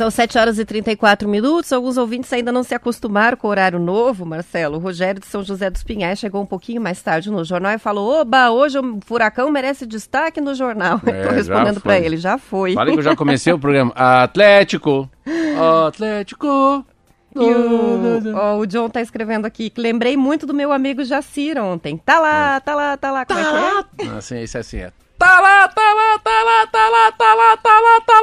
São 7 horas e 34 minutos. Alguns ouvintes ainda não se acostumaram com o horário novo, Marcelo. O Rogério de São José dos Pinhais chegou um pouquinho mais tarde no jornal e falou: Oba, hoje o furacão merece destaque no jornal. É, Estou respondendo para ele, já foi. Falei que eu já comecei o programa. Atlético! Atlético! E o, ó, o John tá escrevendo aqui que lembrei muito do meu amigo Jacir ontem. Tá lá, tá lá, tá lá. Como é que é? Assim, isso é assim, é. Tá lá, tá lá, tá lá, tá lá, tá lá, tá lá, tá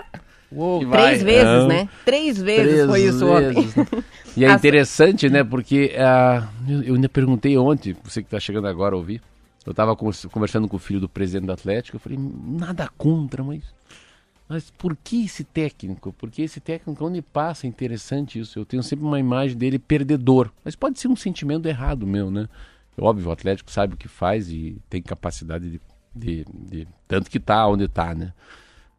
lá! Uou, E vai. três vezes, né? Três vezes Três foi isso ontem. vezes. E é interessante, né? Porque eu eu ainda perguntei ontem, você que está chegando agora a ouvir, eu estava conversando com o filho do presidente do Atlético, eu falei, nada contra, mas, mas por que esse técnico? Porque esse técnico, onde passa, é interessante isso. Eu tenho sempre uma imagem dele perdedor, mas pode ser um sentimento errado meu, né? Óbvio, o Atlético sabe o que faz e tem capacidade de. de, de- tanto que tá onde tá, né?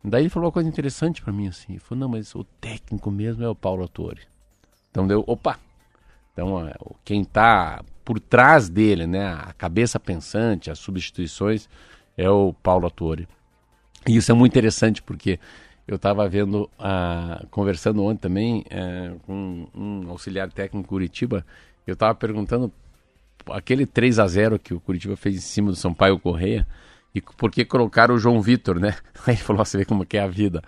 Daí ele falou uma coisa interessante para mim, assim. Ele falou, não, mas o técnico mesmo é o Paulo Autori. Então deu, opa! Então é, quem está por trás dele, né, a cabeça pensante, as substituições, é o Paulo Autori. E isso é muito interessante porque eu estava vendo, ah, conversando ontem também eh, com um auxiliar técnico Curitiba, eu estava perguntando aquele 3 a 0 que o Curitiba fez em cima do Sampaio Correia, e por que colocaram o João Vitor, né? Aí ele falou, "Ó, você vê como que é a vida.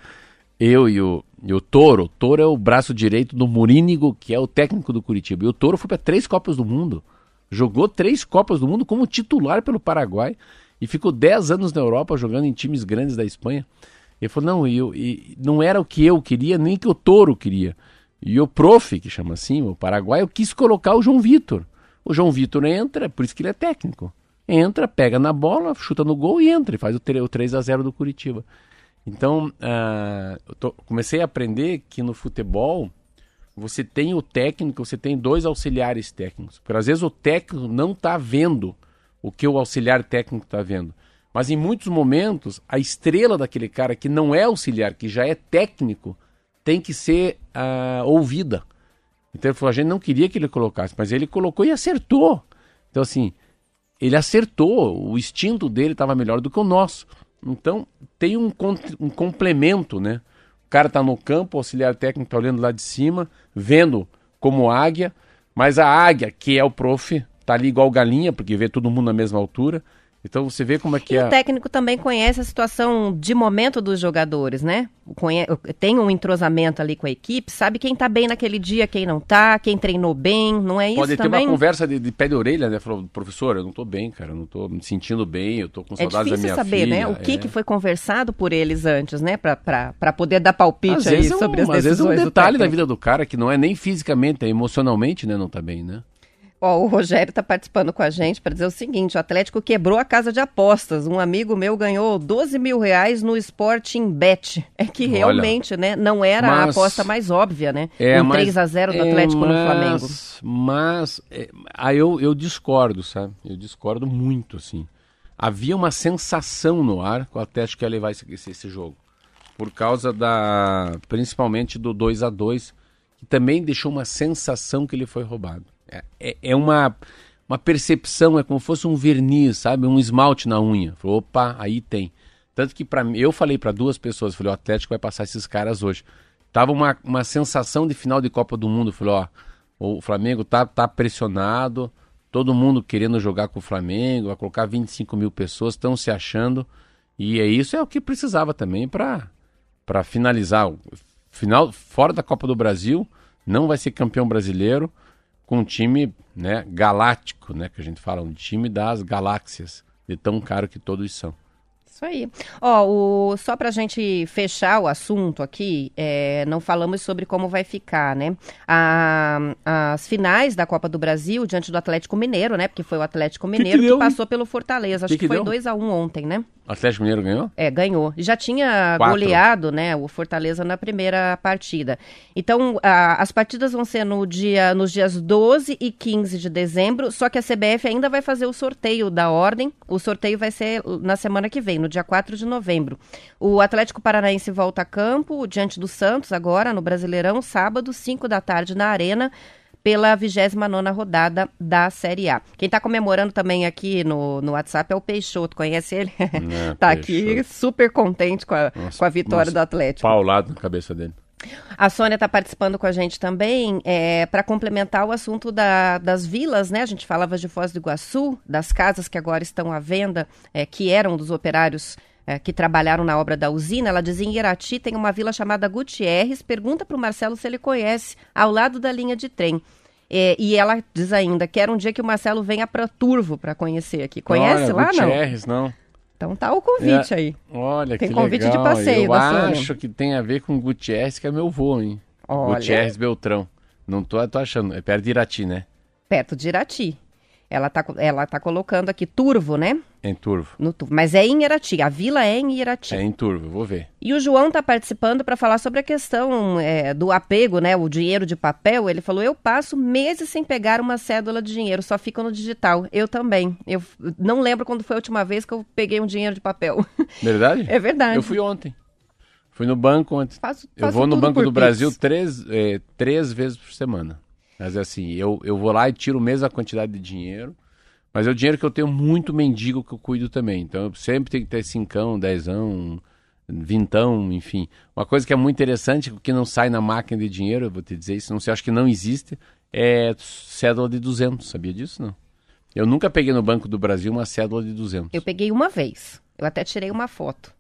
Eu e o, e o Toro, o Toro é o braço direito do Morínigo, que é o técnico do Curitiba. E o Toro foi para três Copas do Mundo. Jogou três Copas do Mundo como titular pelo Paraguai e ficou 10 anos na Europa jogando em times grandes da Espanha. Ele falou: não, eu- e não era o que eu queria, nem que o Toro queria. E o prof, que chama assim, o Paraguai, eu quis colocar o João Vitor. O João Vitor entra, por isso que ele é técnico. Entra, pega na bola, chuta no gol e entra, e faz o, tre- o 3 a 0 do Curitiba. Então, ah, eu tô- comecei a aprender que no futebol você tem o técnico, você tem dois auxiliares técnicos. Porque às vezes o técnico não está vendo o que o auxiliar técnico está vendo. Mas em muitos momentos, a estrela daquele cara que não é auxiliar, que já é técnico, tem que ser ah, ouvida. Então ele falou, a gente não queria que ele colocasse, mas ele colocou e acertou. Então assim, ele acertou, o instinto dele estava melhor do que o nosso. Então tem um, um complemento, né? O cara tá no campo, o auxiliar técnico tá olhando lá de cima, vendo como águia, mas a águia, que é o prof, tá ali igual galinha, porque vê todo mundo na mesma altura. Então você vê como é que E é. o técnico também conhece a situação de momento dos jogadores, né? Conhe- Tem um entrosamento ali com a equipe, sabe quem tá bem naquele dia, quem não tá, quem treinou bem, não é isso Pode ter também? uma conversa de, de pé de orelha, né? Falou, professor, eu não tô bem, cara, eu não tô me sentindo bem, eu tô com É saudades da difícil minha saber, filha. né? O que, é. que foi conversado por eles antes, né? Pra, pra, pra poder dar palpite Às aí é um, sobre as às vezes é um decisões detalhe da vida do cara que não é nem fisicamente, é emocionalmente, né? Não tá bem, né? Ó, o Rogério está participando com a gente para dizer o seguinte: o Atlético quebrou a casa de apostas. Um amigo meu ganhou 12 mil reais no Sporting Bet. É que Olha, realmente, né? Não era a mas- aposta mais óbvia, né? É, um mas- 3 a 0 do é, Atlético no mas- Flamengo. Mas é, aí eu, eu discordo, sabe? Eu discordo muito, assim. Havia uma sensação no ar que o Atlético ia levar esse, esse, esse jogo. Por causa da. Principalmente do 2 a 2 que também deixou uma sensação que ele foi roubado. É, é, é uma, uma percepção, é como se fosse um verniz, sabe? Um esmalte na unha. Opa, aí tem. Tanto que para eu falei para duas pessoas, falei, o Atlético vai passar esses caras hoje. Tava uma, uma sensação de final de Copa do Mundo. Falei, ó, o Flamengo tá, tá pressionado, todo mundo querendo jogar com o Flamengo, vai colocar 25 mil pessoas, estão se achando. E é isso é o que precisava também para finalizar. Final fora da Copa do Brasil, não vai ser campeão brasileiro com um time né, galáctico, né, que a gente fala, um time das galáxias, de tão caro que todos são. Isso aí. Ó, o, só pra gente fechar o assunto aqui, é, não falamos sobre como vai ficar, né? A- as finais da Copa do Brasil diante do Atlético Mineiro, né? Porque foi o Atlético que Mineiro que, deu, hein? passou pelo Fortaleza. Acho Que que, que foi deu? 2 a 1 ontem, né? Atlético Mineiro ganhou? É, ganhou. Já tinha Quatro. goleado, né, o Fortaleza na primeira partida. Então, a- as partidas vão ser no dia, nos dias 12 e 15 de dezembro, só que a CBF ainda vai fazer o sorteio da ordem. O sorteio vai ser na semana que vem, no dia 4 de novembro. O Atlético Paranaense volta a campo diante do Santos agora, no Brasileirão, sábado, 5 da tarde, na Arena pela 29ª rodada da Série A. Quem está comemorando também aqui no, no WhatsApp é o Peixoto, conhece ele? É, tá aqui super contente com a, Nossa, com a vitória nossa, do Atlético. Paulado na cabeça dele. A Sônia está participando com a gente também é, para complementar o assunto da- das vilas, né? A gente falava de Foz do Iguaçu, das casas que agora estão à venda, é, que eram dos operários é, que trabalharam na obra da usina. Ela dizia em Irati tem uma vila chamada Gutierrez. Pergunta para o Marcelo se ele conhece, ao lado da linha de trem. É, e ela diz ainda, quero um dia que o Marcelo venha para Turvo para conhecer aqui. Conhece Olha, lá, não? Gutierrez, não? Então tá o convite É. aí. Olha, Tem que convite de legal. passeio Eu Sônia. acho que tem a ver com Gutierrez, que é meu vô, hein? Olha. Gutierrez Beltrão. Não tô, tô achando. É perto de Irati, né? Perto de Irati. Ela tá, ela tá colocando aqui Turvo, né? Em Turvo. No. Mas é em Irati, a vila é em Irati. É em Turvo, vou ver. E o João está participando para falar sobre a questão é, do apego, né? O dinheiro de papel. Ele falou: eu passo meses sem pegar uma cédula de dinheiro, só fica no digital. Eu também. Eu não lembro quando foi a última vez que eu peguei um dinheiro de papel. Verdade? É verdade. Eu fui ontem. Fui no banco ontem. Faço- eu faço vou no Banco do. Brasil três, é, três vezes por semana. Mas assim, eu, eu vou lá e tiro a mesma quantidade de dinheiro. Mas é o dinheiro que eu tenho muito mendigo que eu cuido também. Então eu sempre tenho que ter cincão, dezão, vintão, enfim. Uma coisa que é muito interessante, que não sai na máquina de dinheiro, eu vou te dizer isso, não sei, acho que não existe, é cédula de 200. Sabia disso? Não. Eu nunca peguei no Banco do Brasil uma cédula de 200. Eu peguei uma vez. Eu até tirei uma foto.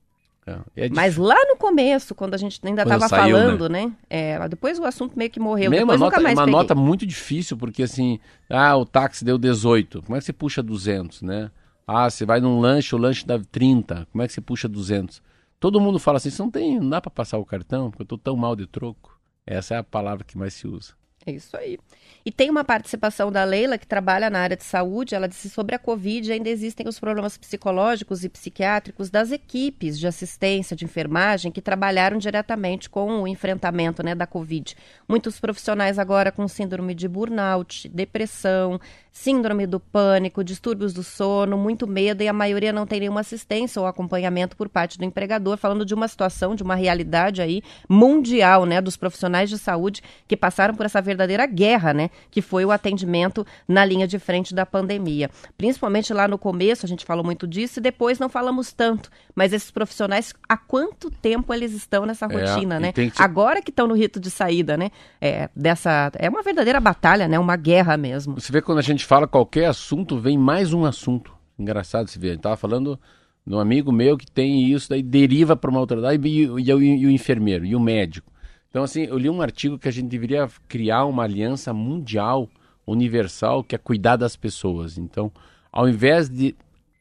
É, é Mas lá no começo, quando a gente ainda estava saiu, falando, né? É, depois o assunto meio que morreu. Mesmo depois uma nunca nota, mais uma peguei. nota muito difícil, porque assim, ah, o táxi deu 18, como é que você puxa 200, né? Ah, você vai num lanche, o lanche dá 30, como é que você puxa 200? Todo mundo fala assim, você não tem, não dá pra passar o cartão, porque eu tô tão mal de troco. Essa é a palavra que mais se usa. É isso aí. E tem uma participação da Leila, que trabalha na área de saúde. Ela disse sobre a Covid ainda existem os problemas psicológicos e psiquiátricos das equipes de assistência, de enfermagem, que trabalharam diretamente com o enfrentamento né, da Covid. Muitos profissionais agora com síndrome de burnout, depressão, síndrome do pânico, distúrbios do sono, muito medo, e a maioria não tem nenhuma assistência ou acompanhamento por parte do empregador, falando de uma situação, de uma realidade aí mundial, né, dos profissionais de saúde que passaram por essa verdadeira guerra, né? que foi o atendimento na linha de frente da pandemia. Principalmente lá no começo, a gente falou muito disso, e depois não falamos tanto. Mas esses profissionais, há quanto tempo eles estão nessa É, rotina, e né? que- Agora que estão no rito de saída, né? É, dessa, é uma verdadeira batalha, né? Uma guerra mesmo. Você vê quando a gente fala qualquer assunto, vem mais um assunto. Engraçado se ver. A gente tava falando de um amigo meu que tem isso, daí deriva para uma outra. Daí, e, e- o- e o enfermeiro, e o médico. Então, assim, eu li um artigo que a gente deveria criar uma aliança mundial, universal, que é cuidar das pessoas. Então, ao invés de.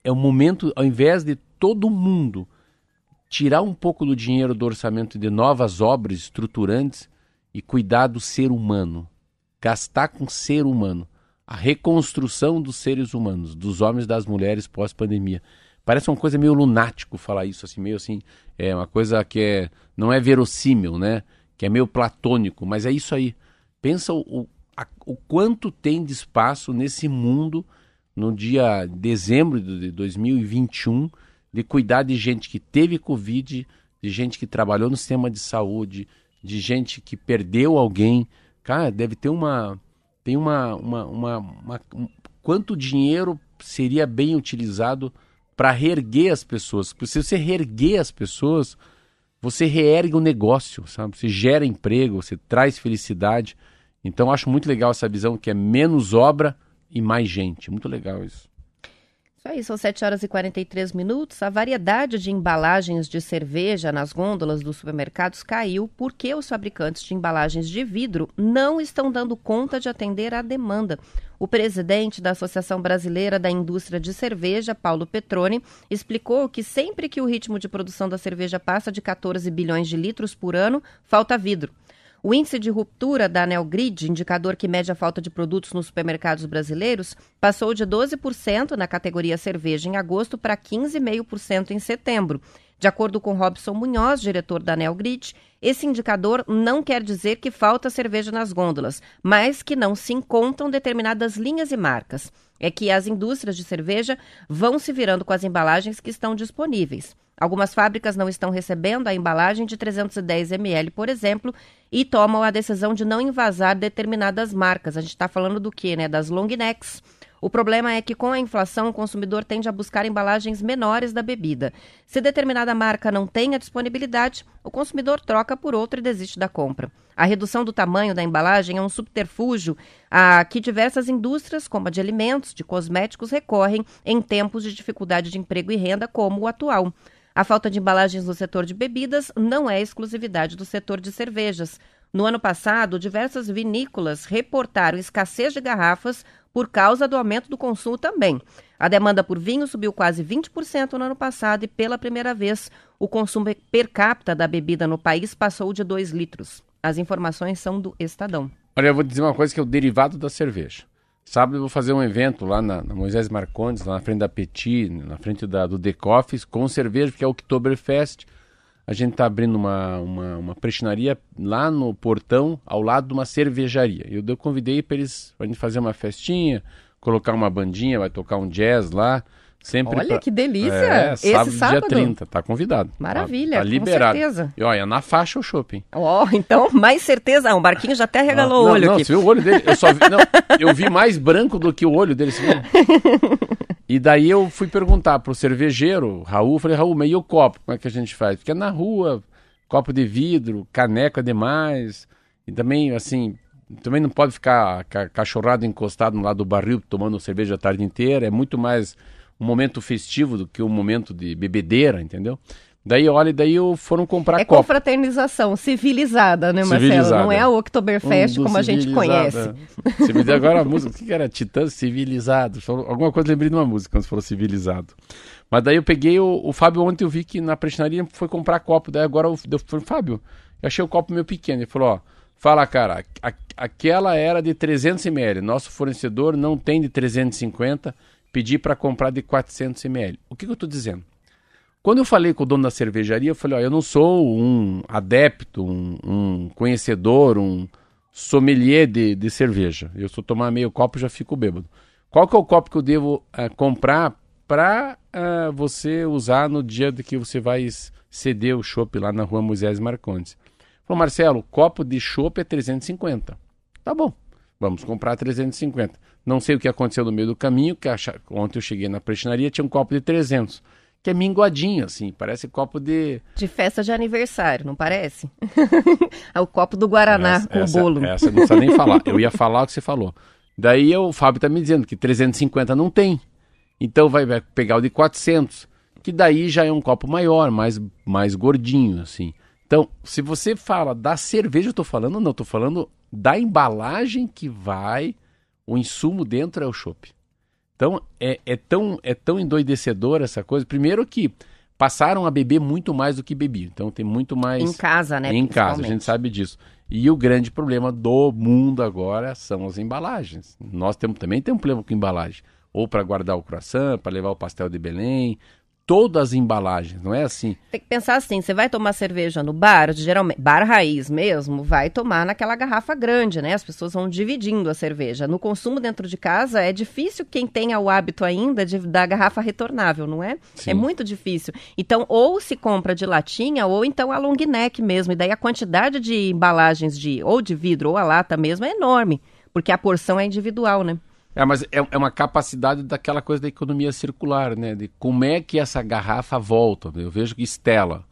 É o momento, ao invés de todo mundo tirar um pouco do dinheiro do orçamento de novas obras estruturantes e cuidar do ser humano. Gastar com ser humano. A reconstrução dos seres humanos, dos homens e das mulheres pós-pandemia. Parece uma coisa meio lunático falar isso, assim, meio assim. É uma coisa que é, não é verossímil, né? Que é meio platônico, mas é isso aí. Pensa o, a- o quanto tem de espaço nesse mundo no dia dezembro de 2021 de cuidar de gente que teve Covid, de gente que trabalhou no sistema de saúde, de gente que perdeu alguém. Cara, deve ter uma. Tem uma. uma, uma, uma- um- quanto dinheiro seria bem utilizado para reerguer as pessoas? Porque se você reerguer as pessoas, você reergue o negócio, sabe? Você gera emprego, você traz felicidade. Então, acho muito legal essa visão que é menos obra e mais gente. Muito legal isso. Isso aí, são 7 horas e 43 minutos. A variedade de embalagens de cerveja nas gôndolas dos supermercados caiu porque os fabricantes de embalagens de vidro não estão dando conta de atender à demanda. O presidente da Associação Brasileira da Indústria de Cerveja, Paulo Petroni, explicou que sempre que o ritmo de produção da cerveja passa de 14 bilhões de litros por ano, falta vidro. O índice de ruptura da Nelgrid, indicador que mede a falta de produtos nos supermercados brasileiros, passou de 12% na categoria cerveja em agosto para 15,5% em setembro. De acordo com Robson Munhoz, diretor da Nelgrid, esse indicador não quer dizer que falta cerveja nas gôndolas, mas que não se encontram determinadas linhas e marcas. É que as indústrias de cerveja vão se virando com as embalagens que estão disponíveis. Algumas fábricas não estão recebendo a embalagem de 310 ml, por exemplo, e tomam a decisão de não invasar determinadas marcas. A gente está falando do quê, né? Das long necks. O problema é que com a inflação o consumidor tende a buscar embalagens menores da bebida. Se determinada marca não tem a disponibilidade, o consumidor troca por outra e desiste da compra. A redução do tamanho da embalagem é um subterfúgio a que diversas indústrias, como a de alimentos, de cosméticos, recorrem em tempos de dificuldade de emprego e renda como o atual. A falta de embalagens no setor de bebidas não é exclusividade do setor de cervejas. No ano passado, diversas vinícolas reportaram escassez de garrafas por causa do aumento do consumo também. A demanda por vinho subiu quase 20% no ano passado e, pela primeira vez, o consumo per capita da bebida no país passou de 2 litros. As informações são do Estadão. Olha, eu vou dizer uma coisa que é o derivado da cerveja. Sábado eu vou fazer um evento lá na, na Moisés Marcondes, lá na frente da Petit, na frente da, do The Coffees, com cerveja, que é o Oktoberfest. A gente está abrindo uma, uma, uma prestinaria lá no portão, ao lado de uma cervejaria. Eu, eu convidei para eles, pra gente fazer uma festinha, colocar uma bandinha, vai tocar um jazz lá. Sempre Olha pra- que delícia! É, Esse sábado, sábado? dia 30, tá convidado. Maravilha, tá, tá com liberado. certeza. E olha, na faixa o shopping. Ó, então, mais certeza. Ah, o Barquinho já até regalou Ah, o não, olho não, aqui. Você viu o olho dele? Eu só vi, não, eu vi mais branco do que o olho dele. viu? E daí eu fui perguntar pro cervejeiro, Raul, falei, Raul, mas e o copo? Como é que a gente faz? Porque é na rua, copo de vidro, caneco é demais. E também, assim, também não pode ficar ca- cachorrado encostado no lado do barril tomando cerveja a tarde inteira. É muito mais um momento festivo do que um momento de bebedeira, entendeu? Daí, olha, daí eu foram comprar É copo. confraternização civilizada, né, Marcelo? Civilizada. Não é o Oktoberfest Um como a gente conhece. é. Civilizado. Agora a música, o que era? Titã Civilizado. Alguma coisa lembrei de uma música quando você falou civilizado. Mas daí eu peguei o, o Fábio ontem, eu vi que na prestinaria foi comprar copo. Daí agora eu, eu falei, Fábio, eu achei o copo meio pequeno. Ele falou, ó, Fala, cara, a- aquela era de 300 ml, nosso fornecedor não tem de 350, pedi para comprar de 400 ml. O que, que eu estou dizendo? Quando eu falei com o dono da cervejaria, eu falei, ó, eu não sou um adepto, um, um conhecedor, um sommelier de, de cerveja. Eu só tomar meio copo já fico bêbado. Qual que é o copo que eu devo eh, comprar para você usar no dia de que você vai ceder o chopp lá na rua Moisés Marcondes? Falou, Marcelo, copo de chopp é 350. Tá bom, vamos comprar 350. Não sei o que aconteceu no meio do caminho, que acha... ontem eu cheguei na prestinaria, tinha um copo de 300, que é minguadinho, assim, parece copo de... De festa de aniversário, não parece? é o copo do Guaraná essa, com essa, bolo. Essa não precisa nem falar, eu ia falar o que você falou. Daí eu- o Fábio tá me dizendo que 350 não tem, então vai, vai pegar o de 400, que daí já é um copo maior, mais, mais gordinho, assim. Então, se você fala da cerveja, eu tô falando, não, eu tô falando da embalagem que vai, o insumo dentro é o chopp. Então, é, é, tão, é tão endoidecedor essa coisa. Primeiro que passaram a beber muito mais do que bebiam. Então, tem muito mais... Em casa, né? em casa, a gente sabe disso. E o grande problema do mundo agora são as embalagens. Nós temos, também temos um problema com embalagem. Ou para guardar o croissant, para levar o pastel de Belém. Todas as embalagens, não é assim? Tem que pensar assim, você vai tomar cerveja no bar, geralmente, bar raiz mesmo, vai tomar naquela garrafa grande, né? As pessoas vão dividindo a cerveja. No consumo dentro de casa, é difícil quem tenha o hábito ainda de, da garrafa retornável, não é? Sim. É muito difícil. Então, ou se compra de latinha, ou então a long neck mesmo. E daí a quantidade de embalagens de ou de vidro ou a lata mesmo é enorme, porque a porção é individual, né? É, mas é, é uma capacidade daquela coisa da economia circular, né? De como é que essa garrafa volta. Eu vejo que Estela,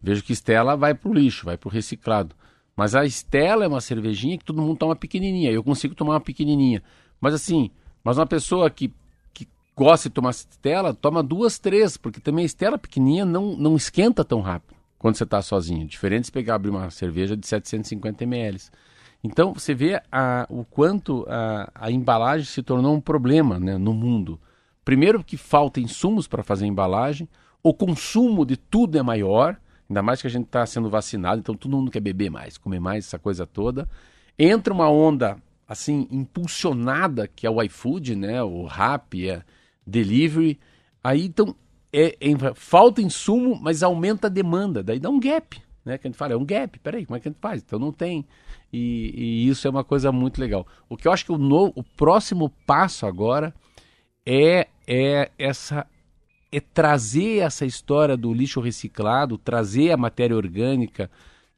vejo que Estela vai pro lixo, vai pro reciclado. Mas a Estela é uma cervejinha que todo mundo toma pequenininha. Eu consigo tomar uma pequenininha. Mas assim, mas uma pessoa que, que gosta de tomar Estela, toma duas, três, porque também a Estela pequenininha não, não esquenta tão rápido quando você está sozinho. Diferente de pegar abrir uma cerveja de 750 ml. Então você vê a, o quanto a, a embalagem se tornou um problema né, no mundo. Primeiro que falta insumos para fazer embalagem, o consumo de tudo é maior, ainda mais que a gente está sendo vacinado, então todo mundo quer beber mais, comer mais, essa coisa toda. Entra uma onda assim impulsionada que é o iFood, né, o Rappi, é delivery. Aí então é, é- falta insumo, mas aumenta a demanda, daí dá um gap, né? Que a gente fala, é um gap, peraí, como é que a gente faz? Então não tem. E, e isso é uma coisa muito legal. O que eu acho que o, no- o próximo passo agora é, é essa é trazer essa história do lixo reciclado, trazer a matéria orgânica,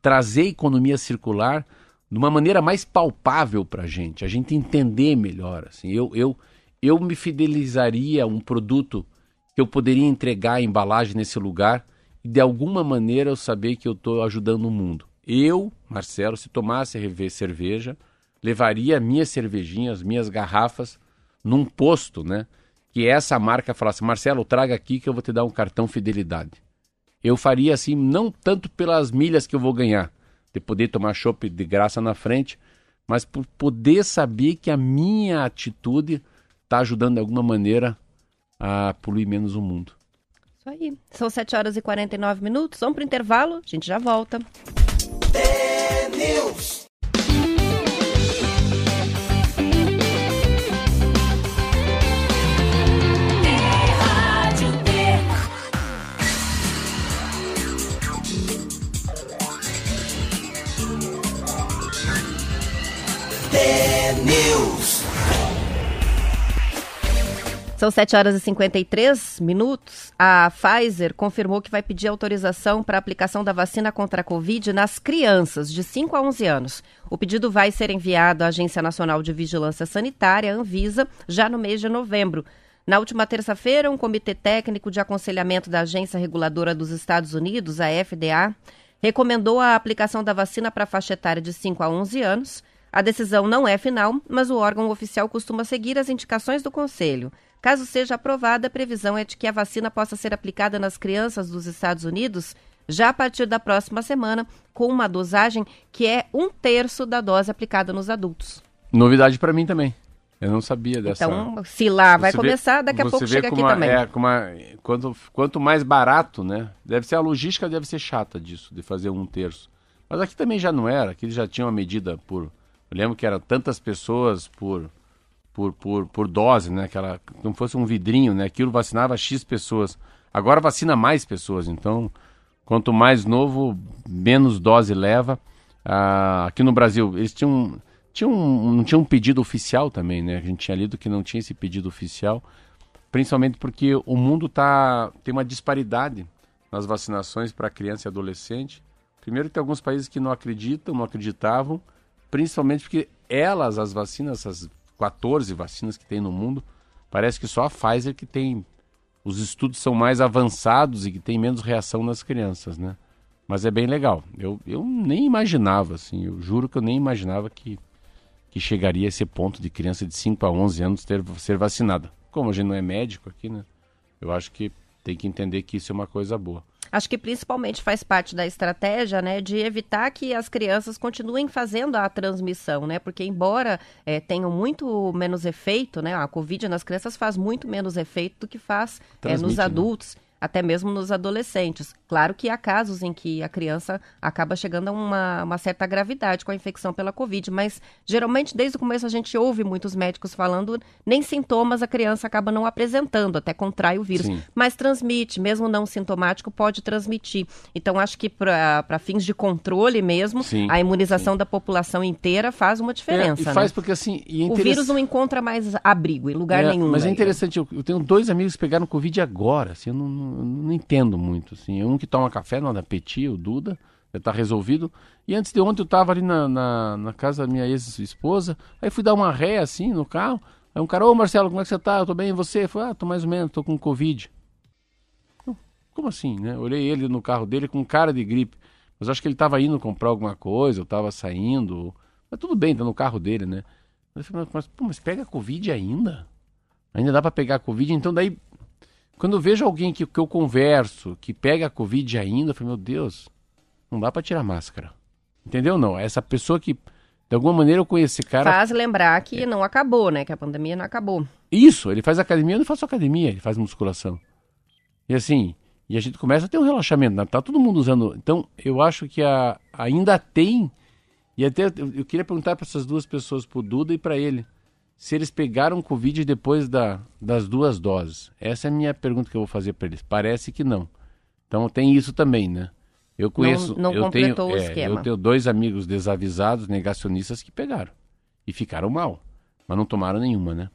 trazer a economia circular de uma maneira mais palpável para a gente, a gente entender melhor. Assim, eu, eu, eu me fidelizaria a um produto que eu poderia entregar a embalagem nesse lugar e de alguma maneira eu saber que eu estou ajudando o mundo. Eu, Marcelo, se tomasse cerveja, levaria minhas cervejinhas, minhas garrafas num posto, né? Que essa marca falasse, Marcelo, traga aqui que eu vou te dar um cartão fidelidade. Eu faria assim, não tanto pelas milhas que eu vou ganhar, de poder tomar chopp de graça na frente, mas por poder saber que a minha atitude está ajudando de alguma maneira a poluir menos o mundo. Aí. São 7 horas e 49 minutos. Vamos para o intervalo, a gente já volta. Rádio São 7 horas e 53 minutos. A Pfizer confirmou que vai pedir autorização para a aplicação da vacina contra a Covid nas crianças de 5 a 11 anos. O pedido vai ser enviado à Agência Nacional de Vigilância Sanitária, Anvisa, já no mês de novembro. Na última terça-feira, um comitê técnico de aconselhamento da Agência Reguladora dos Estados Unidos, a FDA, recomendou a aplicação da vacina para a faixa etária de 5 a 11 anos. A decisão não é final, mas o órgão oficial costuma seguir as indicações do Conselho. Caso seja aprovada, a previsão é de que a vacina possa ser aplicada nas crianças dos Estados Unidos já a partir da próxima semana, com uma dosagem que é um terço da dose aplicada nos adultos. Novidade para mim também. Eu não sabia dessa. Então, se lá vai Você vê- começar, daqui a pouco chega aqui como a- também. É, como a- quanto, quanto mais barato, né? Deve ser a logística deve ser chata disso, de fazer um terço. Mas aqui também já não era, aqui já tinha uma medida por. Eu lembro que era tantas pessoas por, por, por, por dose, né? Aquela, não fosse um vidrinho, né? Aquilo vacinava X pessoas. Agora vacina mais pessoas, então quanto mais novo, menos dose leva. Ah, aqui no Brasil, eles tinham, tinham, não tinha um pedido oficial também, né? A gente tinha lido que não tinha esse pedido oficial, principalmente porque o mundo tá, tem uma disparidade nas vacinações para criança e adolescente. Primeiro que tem alguns países que não acreditam, não acreditavam, principalmente porque elas, as vacinas, as 14 vacinas que tem no mundo, parece que só a Pfizer que tem os estudos são mais avançados e que tem menos reação nas crianças, né? Mas é bem legal. Eu, eu nem imaginava, assim, eu juro que eu nem imaginava que, que chegaria a esse ponto de criança de 5 a 11 anos ter, ser vacinada. Como a gente não é médico aqui, né? Eu acho que tem que entender que isso é uma coisa boa. Acho que principalmente faz parte da estratégia, né, de evitar que as crianças continuem fazendo a transmissão, né? Porque embora é, tenham muito menos efeito, né? A Covid nas crianças faz muito menos efeito do que faz é, nos Transmite, né? Até mesmo nos adolescentes. Claro que há casos em que a criança acaba chegando a uma, uma certa gravidade com a infecção pela Covid, mas geralmente desde o começo a gente ouve muitos médicos falando, nem sintomas a criança acaba não apresentando, até contrai o vírus. Sim. Mas transmite, mesmo não sintomático, pode transmitir. Então, acho que para fins de controle mesmo, Sim, a imunização da população inteira faz uma diferença. É, e né? faz porque assim. É O vírus não encontra mais abrigo em lugar É, nenhum. Mas é né? interessante, eu, eu tenho dois amigos que pegaram Covid agora, assim, eu não, não- eu não entendo muito, assim. Um que toma café, não da Petit, o Duda, já tá resolvido. E antes de ontem eu tava ali na, na, na casa da minha ex-esposa, aí fui dar uma ré, assim, no carro. Aí um cara, ô Marcelo, como é que você tá? Eu tô bem, e você? Falei, ah, tô mais ou menos, tô com Covid. Como assim, né? Olhei ele no carro dele com cara de gripe. Mas acho que ele tava indo comprar alguma coisa, eu tava saindo. Mas tudo bem, tá no carro dele, né? Eu falei, mas, pô, mas pega Covid ainda? Ainda dá pra pegar Covid? Então daí, quando eu vejo alguém que, que eu converso, que pega a Covid ainda, eu falo, meu Deus, não dá pra tirar máscara. Entendeu? Não, essa pessoa que, de alguma maneira eu conheço esse cara... Faz lembrar É. que não acabou, né? Que a pandemia não acabou. Isso, ele faz academia, eu não faço academia, ele faz musculação. E assim, e a gente começa a ter um relaxamento, né? tá todo mundo usando. Então, eu acho que a, ainda tem, e até eu, eu queria perguntar para essas duas pessoas, pro Duda e para ele, se eles pegaram Covid depois da, das duas doses. Essa é a minha pergunta que eu vou fazer para eles. Parece que não. Então tem isso também, né? Eu conheço. não eu tenho, o é, esquema. Eu tenho dois amigos desavisados, negacionistas, que pegaram. E ficaram mal. Mas não tomaram nenhuma, né?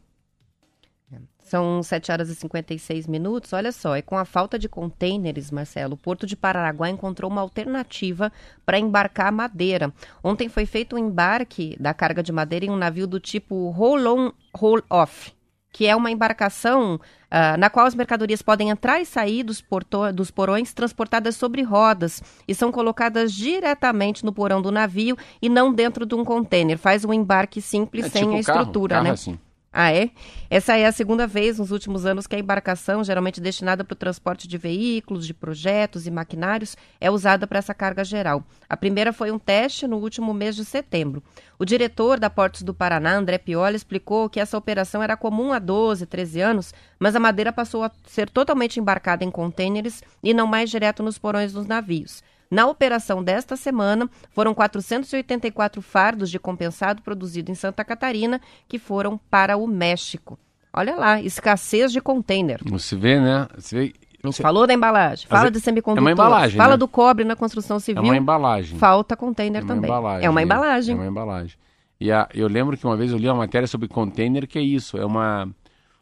São 7 horas e 56 minutos. Olha só, é com a falta de contêineres, Marcelo, o Porto de Paranaguá encontrou uma alternativa para embarcar madeira. Ontem foi feito o embarque da carga de madeira em um navio do tipo roll-on, roll-off, que é uma embarcação ah, na qual as mercadorias podem entrar e sair dos, porto- dos porões transportadas sobre rodas e são colocadas diretamente no porão do navio e não dentro de um contêiner. Faz um embarque simples É sem tipo a carro, estrutura, carro né? assim. Ah, é? Essa é a segunda vez nos últimos anos que a embarcação, geralmente destinada para o transporte de veículos, de projetos e maquinários, é usada para essa carga geral. A primeira foi um teste no último mês de setembro. O diretor da Portos do Paraná, André Pioli, explicou que essa operação era comum há 12, 13 anos, mas a madeira passou a ser totalmente embarcada em contêineres e não mais direto nos porões dos navios. Na operação desta semana, foram 484 fardos de compensado produzido em Santa Catarina que foram para o México. Olha lá, escassez de container. Você vê, né? Você vê, você- Falou da embalagem, fala é- de é semicondutor, uma embalagem, fala né? do cobre na construção é civil, uma embalagem. falta container É também. embalagem. é uma né? embalagem. É uma embalagem. E a- eu lembro que uma vez eu li uma matéria sobre container que é isso, é uma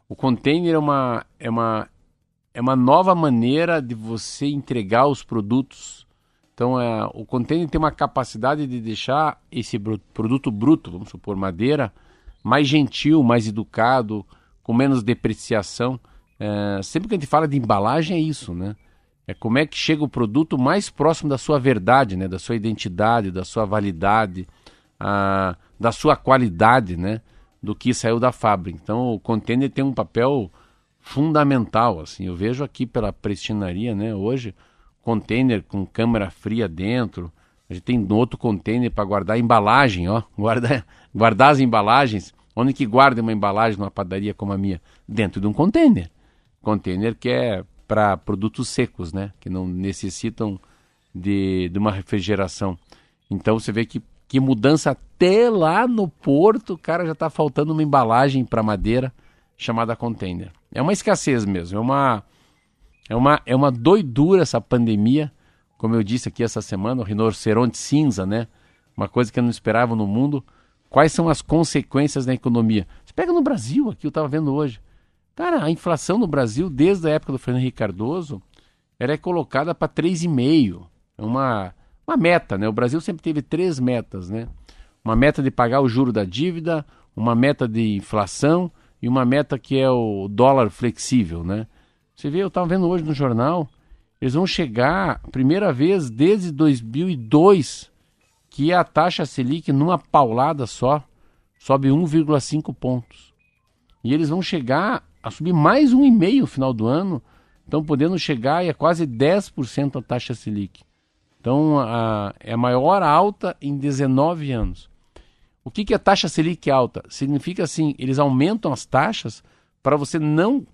o container é uma é uma é uma nova maneira de você entregar os produtos. Então é, o container tem uma capacidade de deixar esse produto bruto, vamos supor madeira, mais gentil, mais educado, com menos depreciação. É, sempre que a gente fala de embalagem é isso, né? É como é que chega o produto mais próximo da sua verdade, né? Da sua identidade, da sua validade, ah, da sua qualidade, né? Do que saiu da fábrica. Então o container tem um papel fundamental, assim. Eu vejo aqui pela prestinaria, né? Hoje, container com câmara fria dentro. A gente tem outro container para guardar embalagem, ó. Guardar, guardar as embalagens. Onde que guarda uma embalagem numa padaria como a minha? Dentro de um container. Container que é para produtos secos, né? Que não necessitam de, de uma refrigeração. Então você vê que, que mudança até lá no porto, cara, já está faltando uma embalagem para madeira chamada container. É uma escassez mesmo, é uma, é uma, é uma doidura essa pandemia. Como eu disse aqui essa semana, o rinoceronte cinza, né? Uma coisa que eu não esperava no mundo. Quais são as consequências na economia? Você pega no Brasil, aqui eu estava vendo hoje. Cara, a inflação no Brasil, desde a época do Fernando Henrique Cardoso, ela é colocada para 3,5. É uma, uma meta, né? O Brasil sempre teve três metas, né? Uma meta de pagar o juro da dívida, uma meta de inflação e uma meta que é o dólar flexível, né? Você vê, eu estava vendo hoje no jornal, eles vão chegar, primeira vez desde 2002, que a taxa Selic, numa paulada só, sobe 1,5 pontos. E eles vão chegar a subir mais um e meio no final do ano, estão podendo chegar a quase 10% a taxa Selic. Então, a, é a maior alta em 19 anos. O que, que é taxa Selic alta? Significa assim, eles aumentam as taxas para você não,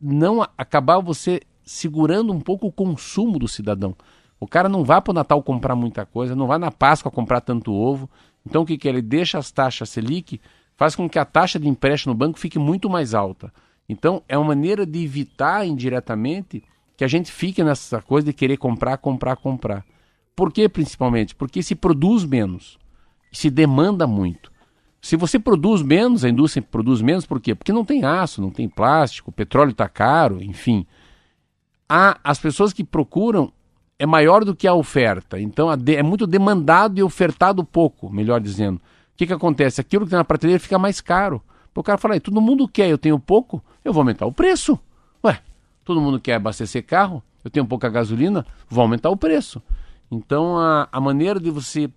não acabar você segurando um pouco o consumo do cidadão. O cara não vai para o Natal comprar muita coisa, não vai na Páscoa comprar tanto ovo. Então o que, que é? Ele deixa as taxas Selic, faz com que a taxa de empréstimo no banco fique muito mais alta. Então é uma maneira de evitar indiretamente que a gente fique nessa coisa de querer comprar, comprar, comprar. Por que principalmente? Porque se produz menos, se demanda muito. Se você produz menos, a indústria produz menos, por quê? Porque não tem aço, não tem plástico, o petróleo está caro, enfim. Há as pessoas que procuram é maior do que a oferta. Então é muito demandado e ofertado pouco, melhor dizendo. O que, que acontece? Aquilo que tem na prateleira fica mais caro. O cara fala, todo mundo quer, eu tenho pouco, eu vou aumentar o preço. Ué, todo mundo quer abastecer carro, eu tenho pouca gasolina, vou aumentar o preço. Então a, a maneira de você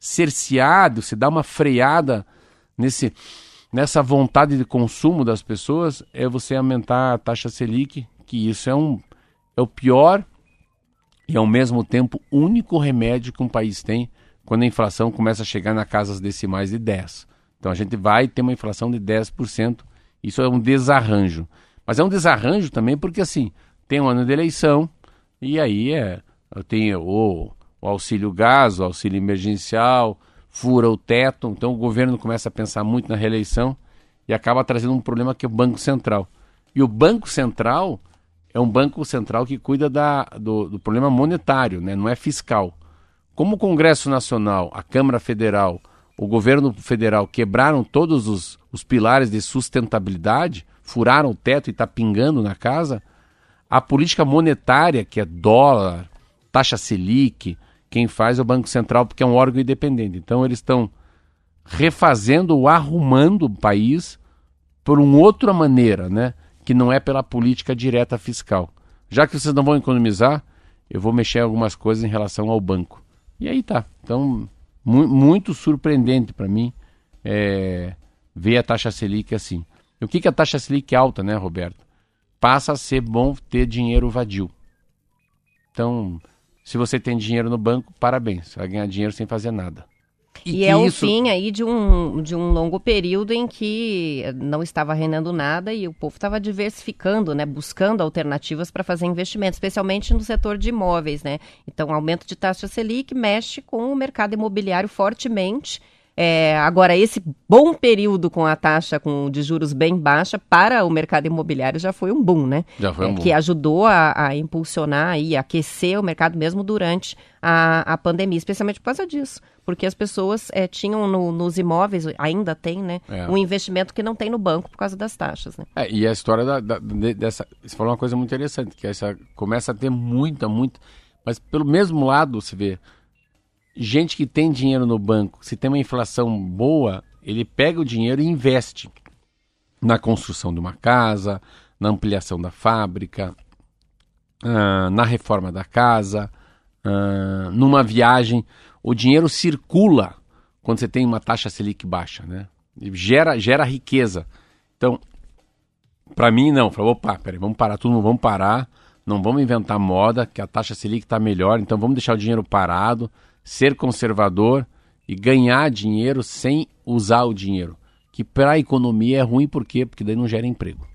cercear, de você dar uma freada nesse, nessa vontade de consumo das pessoas é você aumentar a taxa Selic, que isso é, um, é o pior e ao mesmo tempo único remédio que um país tem quando a inflação começa a chegar na casas decimais de 10. Então a gente vai ter uma inflação de 10%. Isso é um desarranjo. Mas é um desarranjo também porque assim, tem um ano de eleição e aí é, tem o, o auxílio gás, o auxílio emergencial, fura o teto. Então o governo começa a pensar muito na reeleição e acaba trazendo um problema que é o Banco Central. E o Banco Central é um banco central que cuida da, do, do problema monetário, né? não é fiscal. Como o Congresso Nacional, a Câmara Federal, o governo federal quebraram todos os, os pilares de sustentabilidade, furaram o teto e está pingando na casa, a política monetária, que é dólar, taxa Selic, quem faz é o Banco Central, porque é um órgão independente. Então eles estão refazendo ou arrumando o país por uma outra maneira, né? Que não é pela política direta fiscal. Já que vocês não vão economizar, eu vou mexer algumas coisas em relação ao banco. E aí tá. Então, mu muito surpreendente para mim é, ver a taxa Selic assim. E o que, que a taxa Selic é alta, né, Roberto? Passa a ser bom ter dinheiro vadio. Então, se você tem dinheiro no banco, parabéns, você vai ganhar dinheiro sem fazer nada. E, e é isso... o fim aí de um, de um longo período em que não estava rendendo nada e o povo estava diversificando, né, buscando alternativas para fazer investimentos, especialmente no setor de imóveis, né? Então, aumento de taxa Selic mexe com o mercado imobiliário fortemente é, agora, esse bom período com a taxa com, de juros bem baixa para o mercado imobiliário já foi um boom, né? Já foi um é, boom. Que ajudou a, a, impulsionar e aquecer o mercado mesmo durante a, a pandemia, especialmente por causa disso. Porque as pessoas é, tinham no, nos imóveis, ainda tem, né? É. Um investimento que não tem no banco por causa das taxas, né? É, e a história da, da, dessa... Você falou uma coisa muito interessante, que essa começa a ter muita, muita... Mas pelo mesmo lado, você vê gente que tem dinheiro no banco, se tem uma inflação boa, ele pega o dinheiro e investe na construção de uma casa, na ampliação da fábrica, uh, na reforma da casa, uh, numa viagem. O dinheiro circula quando você tem uma taxa Selic baixa, né? Gera, gera riqueza. Então, para mim, não. Falei, opa, peraí, vamos parar tudo, vamos parar. Não vamos inventar moda, que a taxa Selic está melhor, então vamos deixar o dinheiro parado ser conservador e ganhar dinheiro sem usar o dinheiro. Que para a economia é ruim, por quê? Porque daí não gera emprego.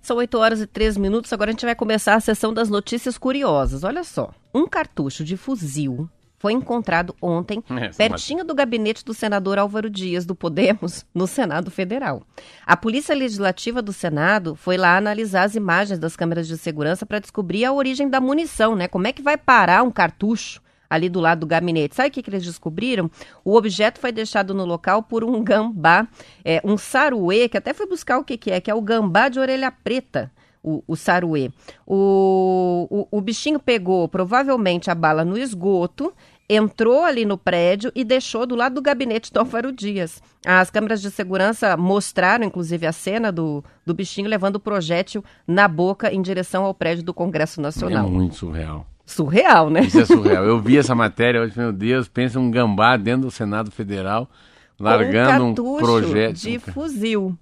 São 8 horas e 3 minutos, agora a gente vai começar a sessão das notícias curiosas. Olha só, um cartucho de fuzil foi encontrado ontem, Essa pertinho do gabinete do senador Álvaro Dias, do Podemos, no Senado Federal. A Polícia Legislativa do Senado foi lá analisar as imagens das câmeras de segurança para descobrir a origem da munição, né? Como é que vai parar um cartucho ali do lado do gabinete? Sabe o que, que eles descobriram? O objeto foi deixado no local por um gambá, é, um saruê, que até foi buscar o que, que é, que é o gambá de orelha preta o, o saruê. O, o, o bichinho pegou provavelmente a bala no esgoto, entrou ali no prédio e deixou do lado do gabinete do Álvaro Dias. As câmeras de segurança mostraram, inclusive, a cena do, do bichinho levando o projétil na boca em direção ao prédio do Congresso É Nacional. muito surreal. Surreal, né? Isso é surreal. Eu vi essa matéria hoje, meu Deus, pensa um gambá dentro do Senado Federal, largando um um projeto. de fuzil.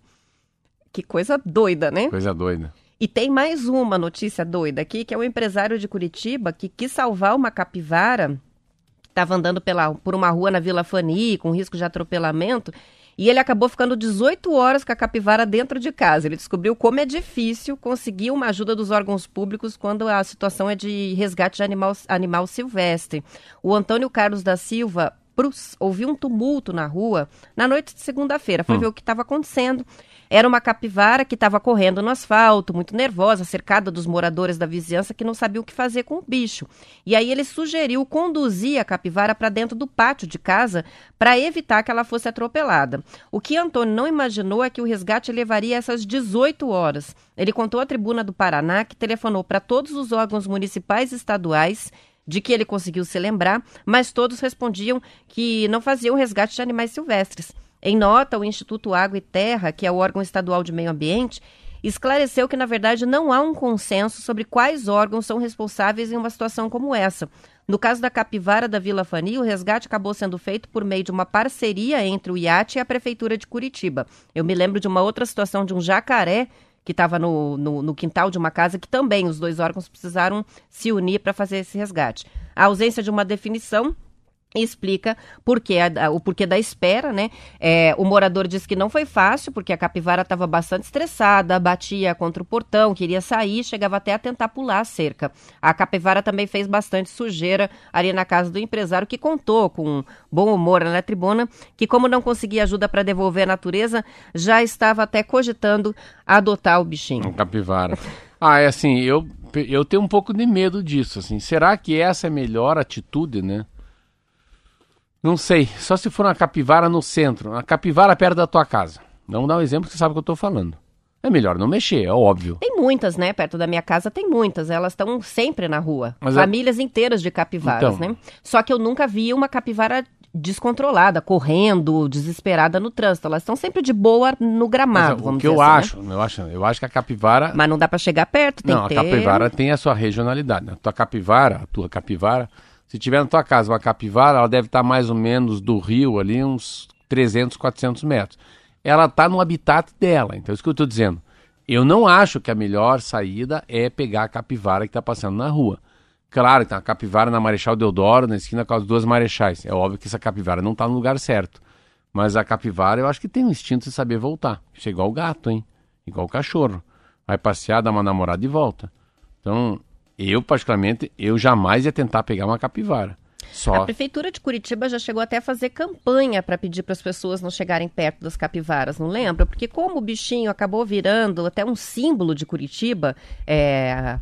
Que coisa doida, né? Coisa doida. E tem mais uma notícia doida aqui, que é um empresário de Curitiba que quis salvar uma capivara que estava andando pela, por uma rua na Vila Fani, com risco de atropelamento, e ele acabou ficando 18 horas com a capivara dentro de casa. Ele descobriu como é difícil conseguir uma ajuda dos órgãos públicos quando a situação é de resgate de animal, animal silvestre. O Antônio Carlos da Silva Prus ouviu um tumulto na rua na noite de segunda-feira. Foi ver o que estava acontecendo. Era uma capivara que estava correndo no asfalto, muito nervosa, cercada dos moradores da vizinhança que não sabiam o que fazer com o bicho. E aí ele sugeriu conduzir a capivara para dentro do pátio de casa para evitar que ela fosse atropelada. O que Antônio não imaginou é que o resgate levaria essas 18 horas. Ele contou à Tribuna do Paraná que telefonou para todos os órgãos municipais e estaduais de que ele conseguiu se lembrar, mas todos respondiam que não faziam resgate de animais silvestres. Em nota, o Instituto Água e Terra, que é o órgão estadual de meio ambiente, esclareceu que, na verdade, não há um consenso sobre quais órgãos são responsáveis em uma situação como essa. No caso da capivara da Vila Fani, o resgate acabou sendo feito por meio de uma parceria entre o IAT e a Prefeitura de Curitiba. Eu me lembro de uma outra situação de um jacaré que estava no, no, no quintal de uma casa que também os dois órgãos precisaram se unir para fazer esse resgate. A ausência de uma definição explica porquê, a- o porquê da espera, né? É, o morador diz que não foi fácil, porque a capivara estava bastante estressada, batia contra o portão, queria sair, chegava até a tentar pular a cerca. A capivara também fez bastante sujeira ali na casa do empresário, que contou com bom humor na tribuna, que como não conseguia ajuda para devolver a natureza, já estava até cogitando adotar o Um bichinho. capivara. Ah, é assim, eu, eu tenho um pouco de medo disso, assim. Será que essa é a melhor atitude, né? Não sei, só se for uma capivara no centro, uma capivara perto da tua casa. Vamos dar um exemplo que você sabe o que eu tô falando. É melhor não mexer, é óbvio. Tem muitas, né? Perto da minha casa tem muitas. Elas estão sempre na rua. Mas é- Famílias inteiras de capivaras, Então. né? Só que eu nunca vi uma capivara descontrolada, correndo, desesperada no trânsito. Elas estão sempre de boa no Mas, gramado, o vamos que dizer eu assim, né? acho, eu acho, eu acho que a capivara Mas não dá pra chegar perto, tem não, que a ter... capivara tem a sua regionalidade. A tua capivara, a tua capivara, se tiver na tua casa uma capivara, ela deve estar mais ou menos do rio ali uns 300, 400 metros. Ela está no habitat dela, então é isso que eu estou dizendo. Eu não acho que a melhor saída é pegar a capivara que está passando na rua. Claro que tem uma capivara na Marechal Deodoro, na esquina com as duas marechais. É óbvio que essa capivara não está no lugar certo. Mas a capivara eu acho que tem um instinto de saber voltar. Isso é igual o gato, hein? Igual o cachorro. Vai passear, dá uma namorada e volta. Então, eu particularmente, eu jamais ia tentar pegar uma capivara. A Só. prefeitura de Curitiba já chegou até a fazer campanha para pedir para as pessoas não chegarem perto das capivaras, não lembra? Porque como o bichinho acabou virando até um símbolo de Curitiba, é,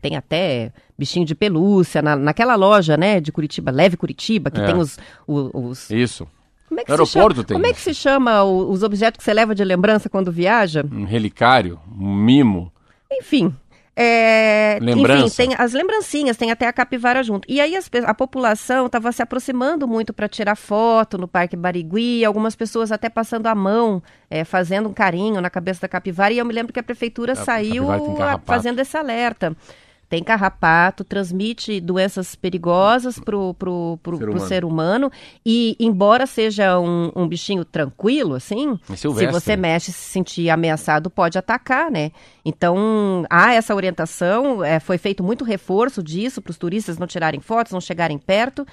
tem até bichinho de pelúcia na, naquela loja, né, de Curitiba, Leve Curitiba, que É. tem os, os, Isso. como é que No se chama? aeroporto tem Como é que se chama os objetos que você leva de lembrança quando viaja? Um relicário, um mimo. Enfim. É, Lembrança. Enfim, tem as lembrancinhas, tem até a capivara junto. E aí as a população estava se aproximando muito para tirar foto no Parque Barigui, algumas pessoas até passando a mão, é, fazendo um carinho na cabeça da capivara. E eu me lembro que a prefeitura saiu capivara tem a- fazendo esse alerta. Tem carrapato, transmite doenças perigosas pro, pro, pro, Ser pro humano. ser humano. E embora seja um, um bichinho tranquilo, assim, É se você mexe e se sentir ameaçado, pode atacar, né? Então, há essa orientação, é, foi feito muito reforço disso para os turistas não tirarem fotos, não chegarem perto.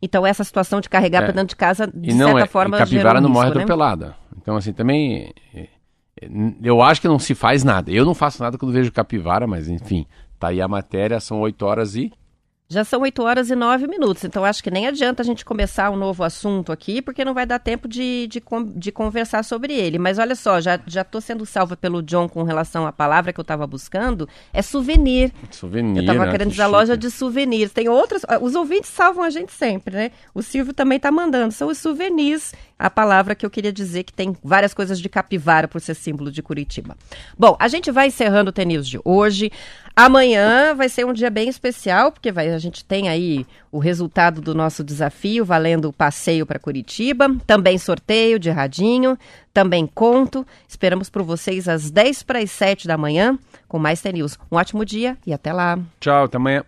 Então, essa situação de carregar É. para dentro de casa, de E não certa é, forma, e capivara não um morre risco, né? atropelada. Então, assim, também. é, é, Eu acho que não se faz nada. Eu não faço nada quando vejo capivara, mas enfim, tá aí a matéria, são 8 horas e Já são 8 horas e 9 minutos, então acho que nem adianta a gente começar um novo assunto aqui, porque não vai dar tempo de, de, de conversar sobre ele. Mas olha só, já estou sendo salva pelo John com relação à palavra que eu estava buscando, é souvenir. Souvenir. Eu estava né? querendo Que dizer a loja de souvenirs. Tem outras. ah, Os ouvintes salvam a gente sempre, né? O Silvio também está mandando. São os souvenirs, a palavra que eu queria dizer que tem várias coisas de capivara por ser símbolo de Curitiba. Bom, a gente vai encerrando o TNews de hoje. Amanhã vai ser um dia bem especial, porque vai, a gente tem aí o resultado do nosso desafio valendo o passeio para Curitiba. Também sorteio de radinho, também conto. Esperamos por vocês às 10 para as 7 da manhã com mais TNews. Um ótimo dia e até lá. Tchau, até amanhã.